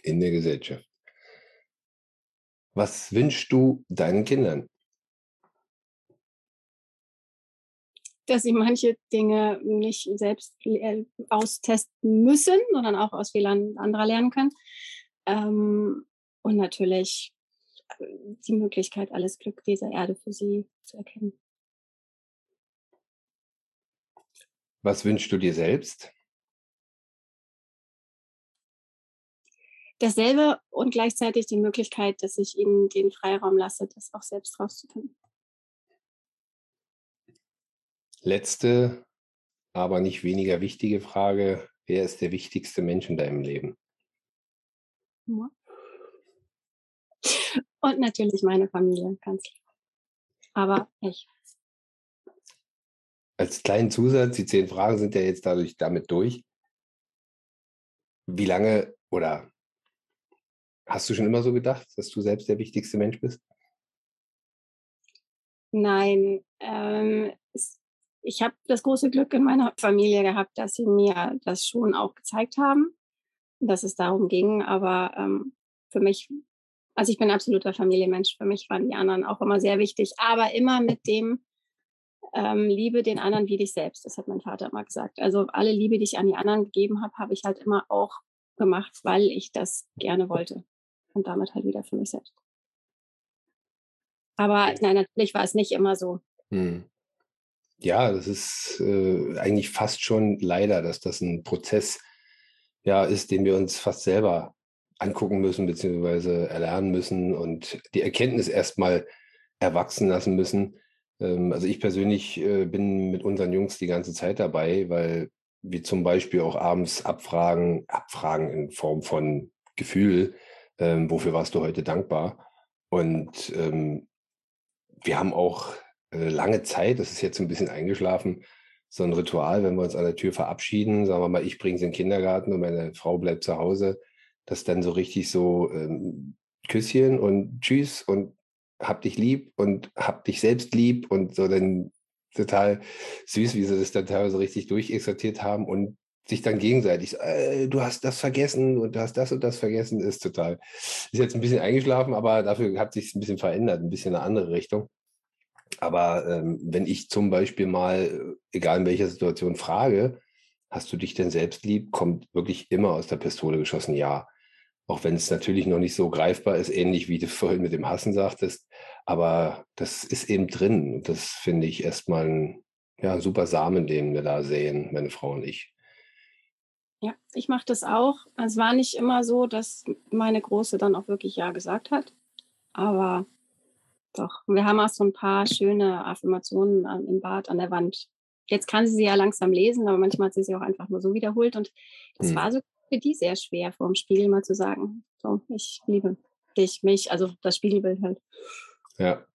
In der Gesellschaft. Was wünschst du deinen Kindern? Dass sie manche Dinge nicht selbst äh, austesten müssen, sondern auch aus Fehlern anderer lernen können. Ähm, und natürlich äh, die Möglichkeit, alles Glück dieser Erde für sie zu erkennen. Was wünschst du dir selbst? Dasselbe und gleichzeitig die Möglichkeit, dass ich ihnen den Freiraum lasse, das auch selbst rauszufinden. Letzte, aber nicht weniger wichtige Frage. Wer ist der wichtigste Mensch in deinem Leben? Ja. Und natürlich meine Familie, ganz klar. Aber ich. Als kleinen Zusatz, die zehn Fragen sind ja jetzt dadurch damit durch. Wie lange oder hast du schon immer so gedacht, dass du selbst der wichtigste Mensch bist? Nein, ähm, es, ich habe das große Glück in meiner Familie gehabt, dass sie mir das schon auch gezeigt haben, dass es darum ging. Aber ähm, für mich, also ich bin absoluter Familienmensch, für mich waren die anderen auch immer sehr wichtig, aber immer mit dem, ähm, liebe den anderen wie dich selbst. Das hat mein Vater immer gesagt. Also alle Liebe, die ich an die anderen gegeben habe, habe ich halt immer auch gemacht, weil ich das gerne wollte. Und damit halt wieder für mich selbst. Aber nein, natürlich war es nicht immer so. Hm. Ja, das ist äh, eigentlich fast schon leider, dass das ein Prozess ja, ist, den wir uns fast selber angucken müssen, beziehungsweise erlernen müssen und die Erkenntnis erstmal erwachsen lassen müssen. Ähm, also ich persönlich äh, bin mit unseren Jungs die ganze Zeit dabei, weil wir zum Beispiel auch abends abfragen, abfragen in Form von Gefühl, ähm, wofür warst du heute dankbar? Und ähm, wir haben auch äh, lange Zeit, das ist jetzt ein bisschen eingeschlafen, so ein Ritual, wenn wir uns an der Tür verabschieden, sagen wir mal, ich bringe sie in den Kindergarten und meine Frau bleibt zu Hause, dass dann so richtig so ähm, Küsschen und Tschüss und hab dich lieb und hab dich selbst lieb und so dann total süß, wie sie das dann teilweise richtig durchexerziert haben und sich dann gegenseitig, äh, du hast das vergessen und du hast das und das vergessen, ist total, ist jetzt ein bisschen eingeschlafen, aber dafür hat sich ein bisschen verändert, ein bisschen in eine andere Richtung. Aber ähm, wenn ich zum Beispiel mal, egal in welcher Situation, frage, hast du dich denn selbst lieb, kommt wirklich immer aus der Pistole geschossen, ja. Auch wenn es natürlich noch nicht so greifbar ist, ähnlich wie du <laughs> vorhin mit dem Hassen sagtest. Aber das ist eben drin. Und das finde ich erstmal ein ja, super Samen, den wir da sehen, meine Frau und ich. Ja, ich mache das auch. Es war nicht immer so, dass meine Große dann auch wirklich Ja gesagt hat. Aber doch, wir haben auch so ein paar schöne Affirmationen im Bad an der Wand. Jetzt kann sie sie ja langsam lesen, aber manchmal hat sie sie auch einfach nur so wiederholt. Und das hm. war so für die sehr schwer, vor dem Spiegel mal zu sagen, so, ich liebe dich, mich, also das Spiegelbild halt. Ja.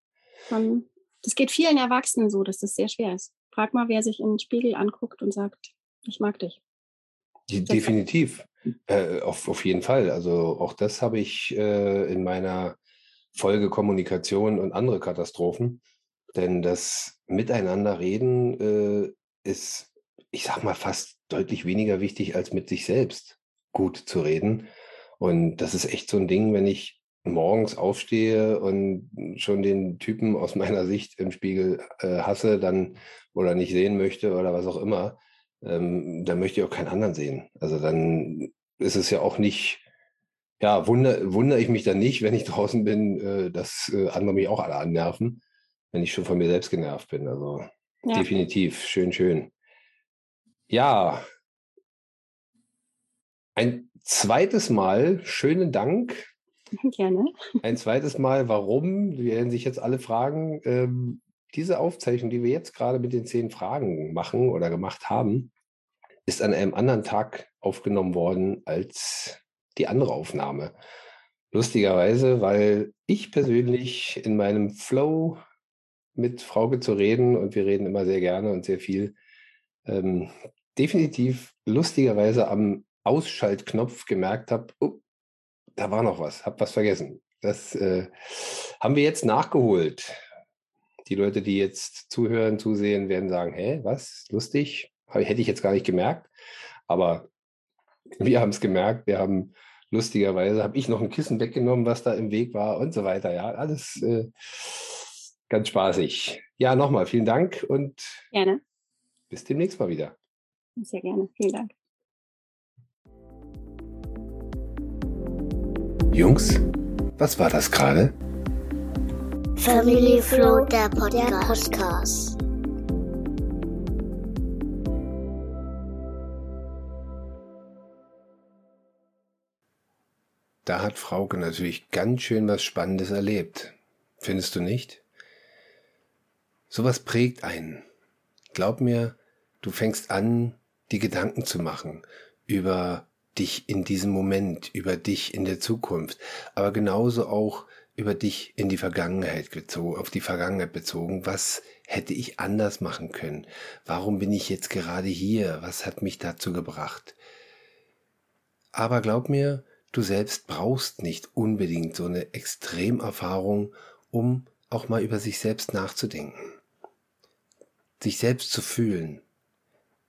Und das geht vielen Erwachsenen so, dass das sehr schwer ist. Frag mal, wer sich in den Spiegel anguckt und sagt, ich mag dich. Definitiv. Äh, auf, auf jeden Fall. Also auch das habe ich äh, in meiner Folge Kommunikation und andere Katastrophen. Denn das Miteinanderreden äh, ist, ich sag mal, fast deutlich weniger wichtig, als mit sich selbst gut zu reden. Und das ist echt so ein Ding, wenn ich morgens aufstehe und schon den Typen aus meiner Sicht im Spiegel äh, hasse, dann oder nicht sehen möchte oder was auch immer, ähm, dann möchte ich auch keinen anderen sehen. Also dann ist es ja auch nicht, ja, wundere, wundere ich mich dann nicht, wenn ich <laughs> draußen bin, äh, dass äh, andere mich auch alle annerven, wenn ich schon von mir selbst genervt bin. Also ja. definitiv, schön, schön. Ja, ein zweites Mal schönen Dank <laughs> Gerne. Ein zweites Mal, warum? Werden sich jetzt alle fragen. Ähm, diese Aufzeichnung, die wir jetzt gerade mit den zehn Fragen machen oder gemacht haben, ist an einem anderen Tag aufgenommen worden als die andere Aufnahme. Lustigerweise, weil ich persönlich in meinem Flow mit Frauke zu reden und wir reden immer sehr gerne und sehr viel, ähm, definitiv lustigerweise am Ausschaltknopf gemerkt habe, oh, da war noch was, habe was vergessen. Das äh, haben wir jetzt nachgeholt. Die Leute, die jetzt zuhören, zusehen, werden sagen, hä, was, lustig, hätte ich jetzt gar nicht gemerkt. Aber wir haben es gemerkt, wir haben lustigerweise, habe ich noch ein Kissen weggenommen, was da im Weg war und so weiter. Ja, alles äh, ganz spaßig. Ja, nochmal vielen Dank und gerne. bis demnächst mal wieder. Sehr gerne, vielen Dank. Jungs, was war das gerade? Family Flow, der Podcast. Da hat Frauke natürlich ganz schön was Spannendes erlebt. Findest du nicht? Sowas prägt einen. Glaub mir, du fängst an, die Gedanken zu machen über dich in diesem Moment, über dich in der Zukunft, aber genauso auch über dich in die Vergangenheit bezogen, auf die Vergangenheit bezogen. Was hätte ich anders machen können? Warum bin ich jetzt gerade hier? Was hat mich dazu gebracht? Aber glaub mir, du selbst brauchst nicht unbedingt so eine Extremerfahrung, um auch mal über sich selbst nachzudenken sich selbst zu fühlen,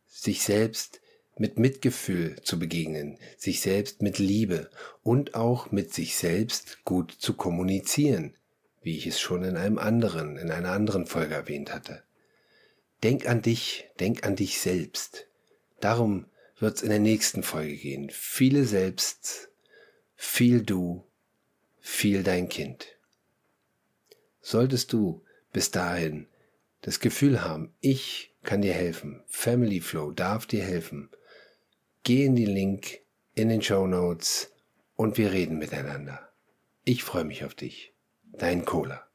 sich selbst mit Mitgefühl zu begegnen, sich selbst mit Liebe und auch mit sich selbst gut zu kommunizieren, wie ich es schon in einem anderen, in einer anderen Folge erwähnt hatte. Denk an dich, denk an dich selbst. Darum wird es in der nächsten Folge gehen. Viele selbst, viel du, viel dein Kind. Solltest du bis dahin das Gefühl haben, ich kann dir helfen, Family Flow darf dir helfen, geh in den Link in den Show Notes und wir reden miteinander. Ich freue mich auf dich. Dein Cola.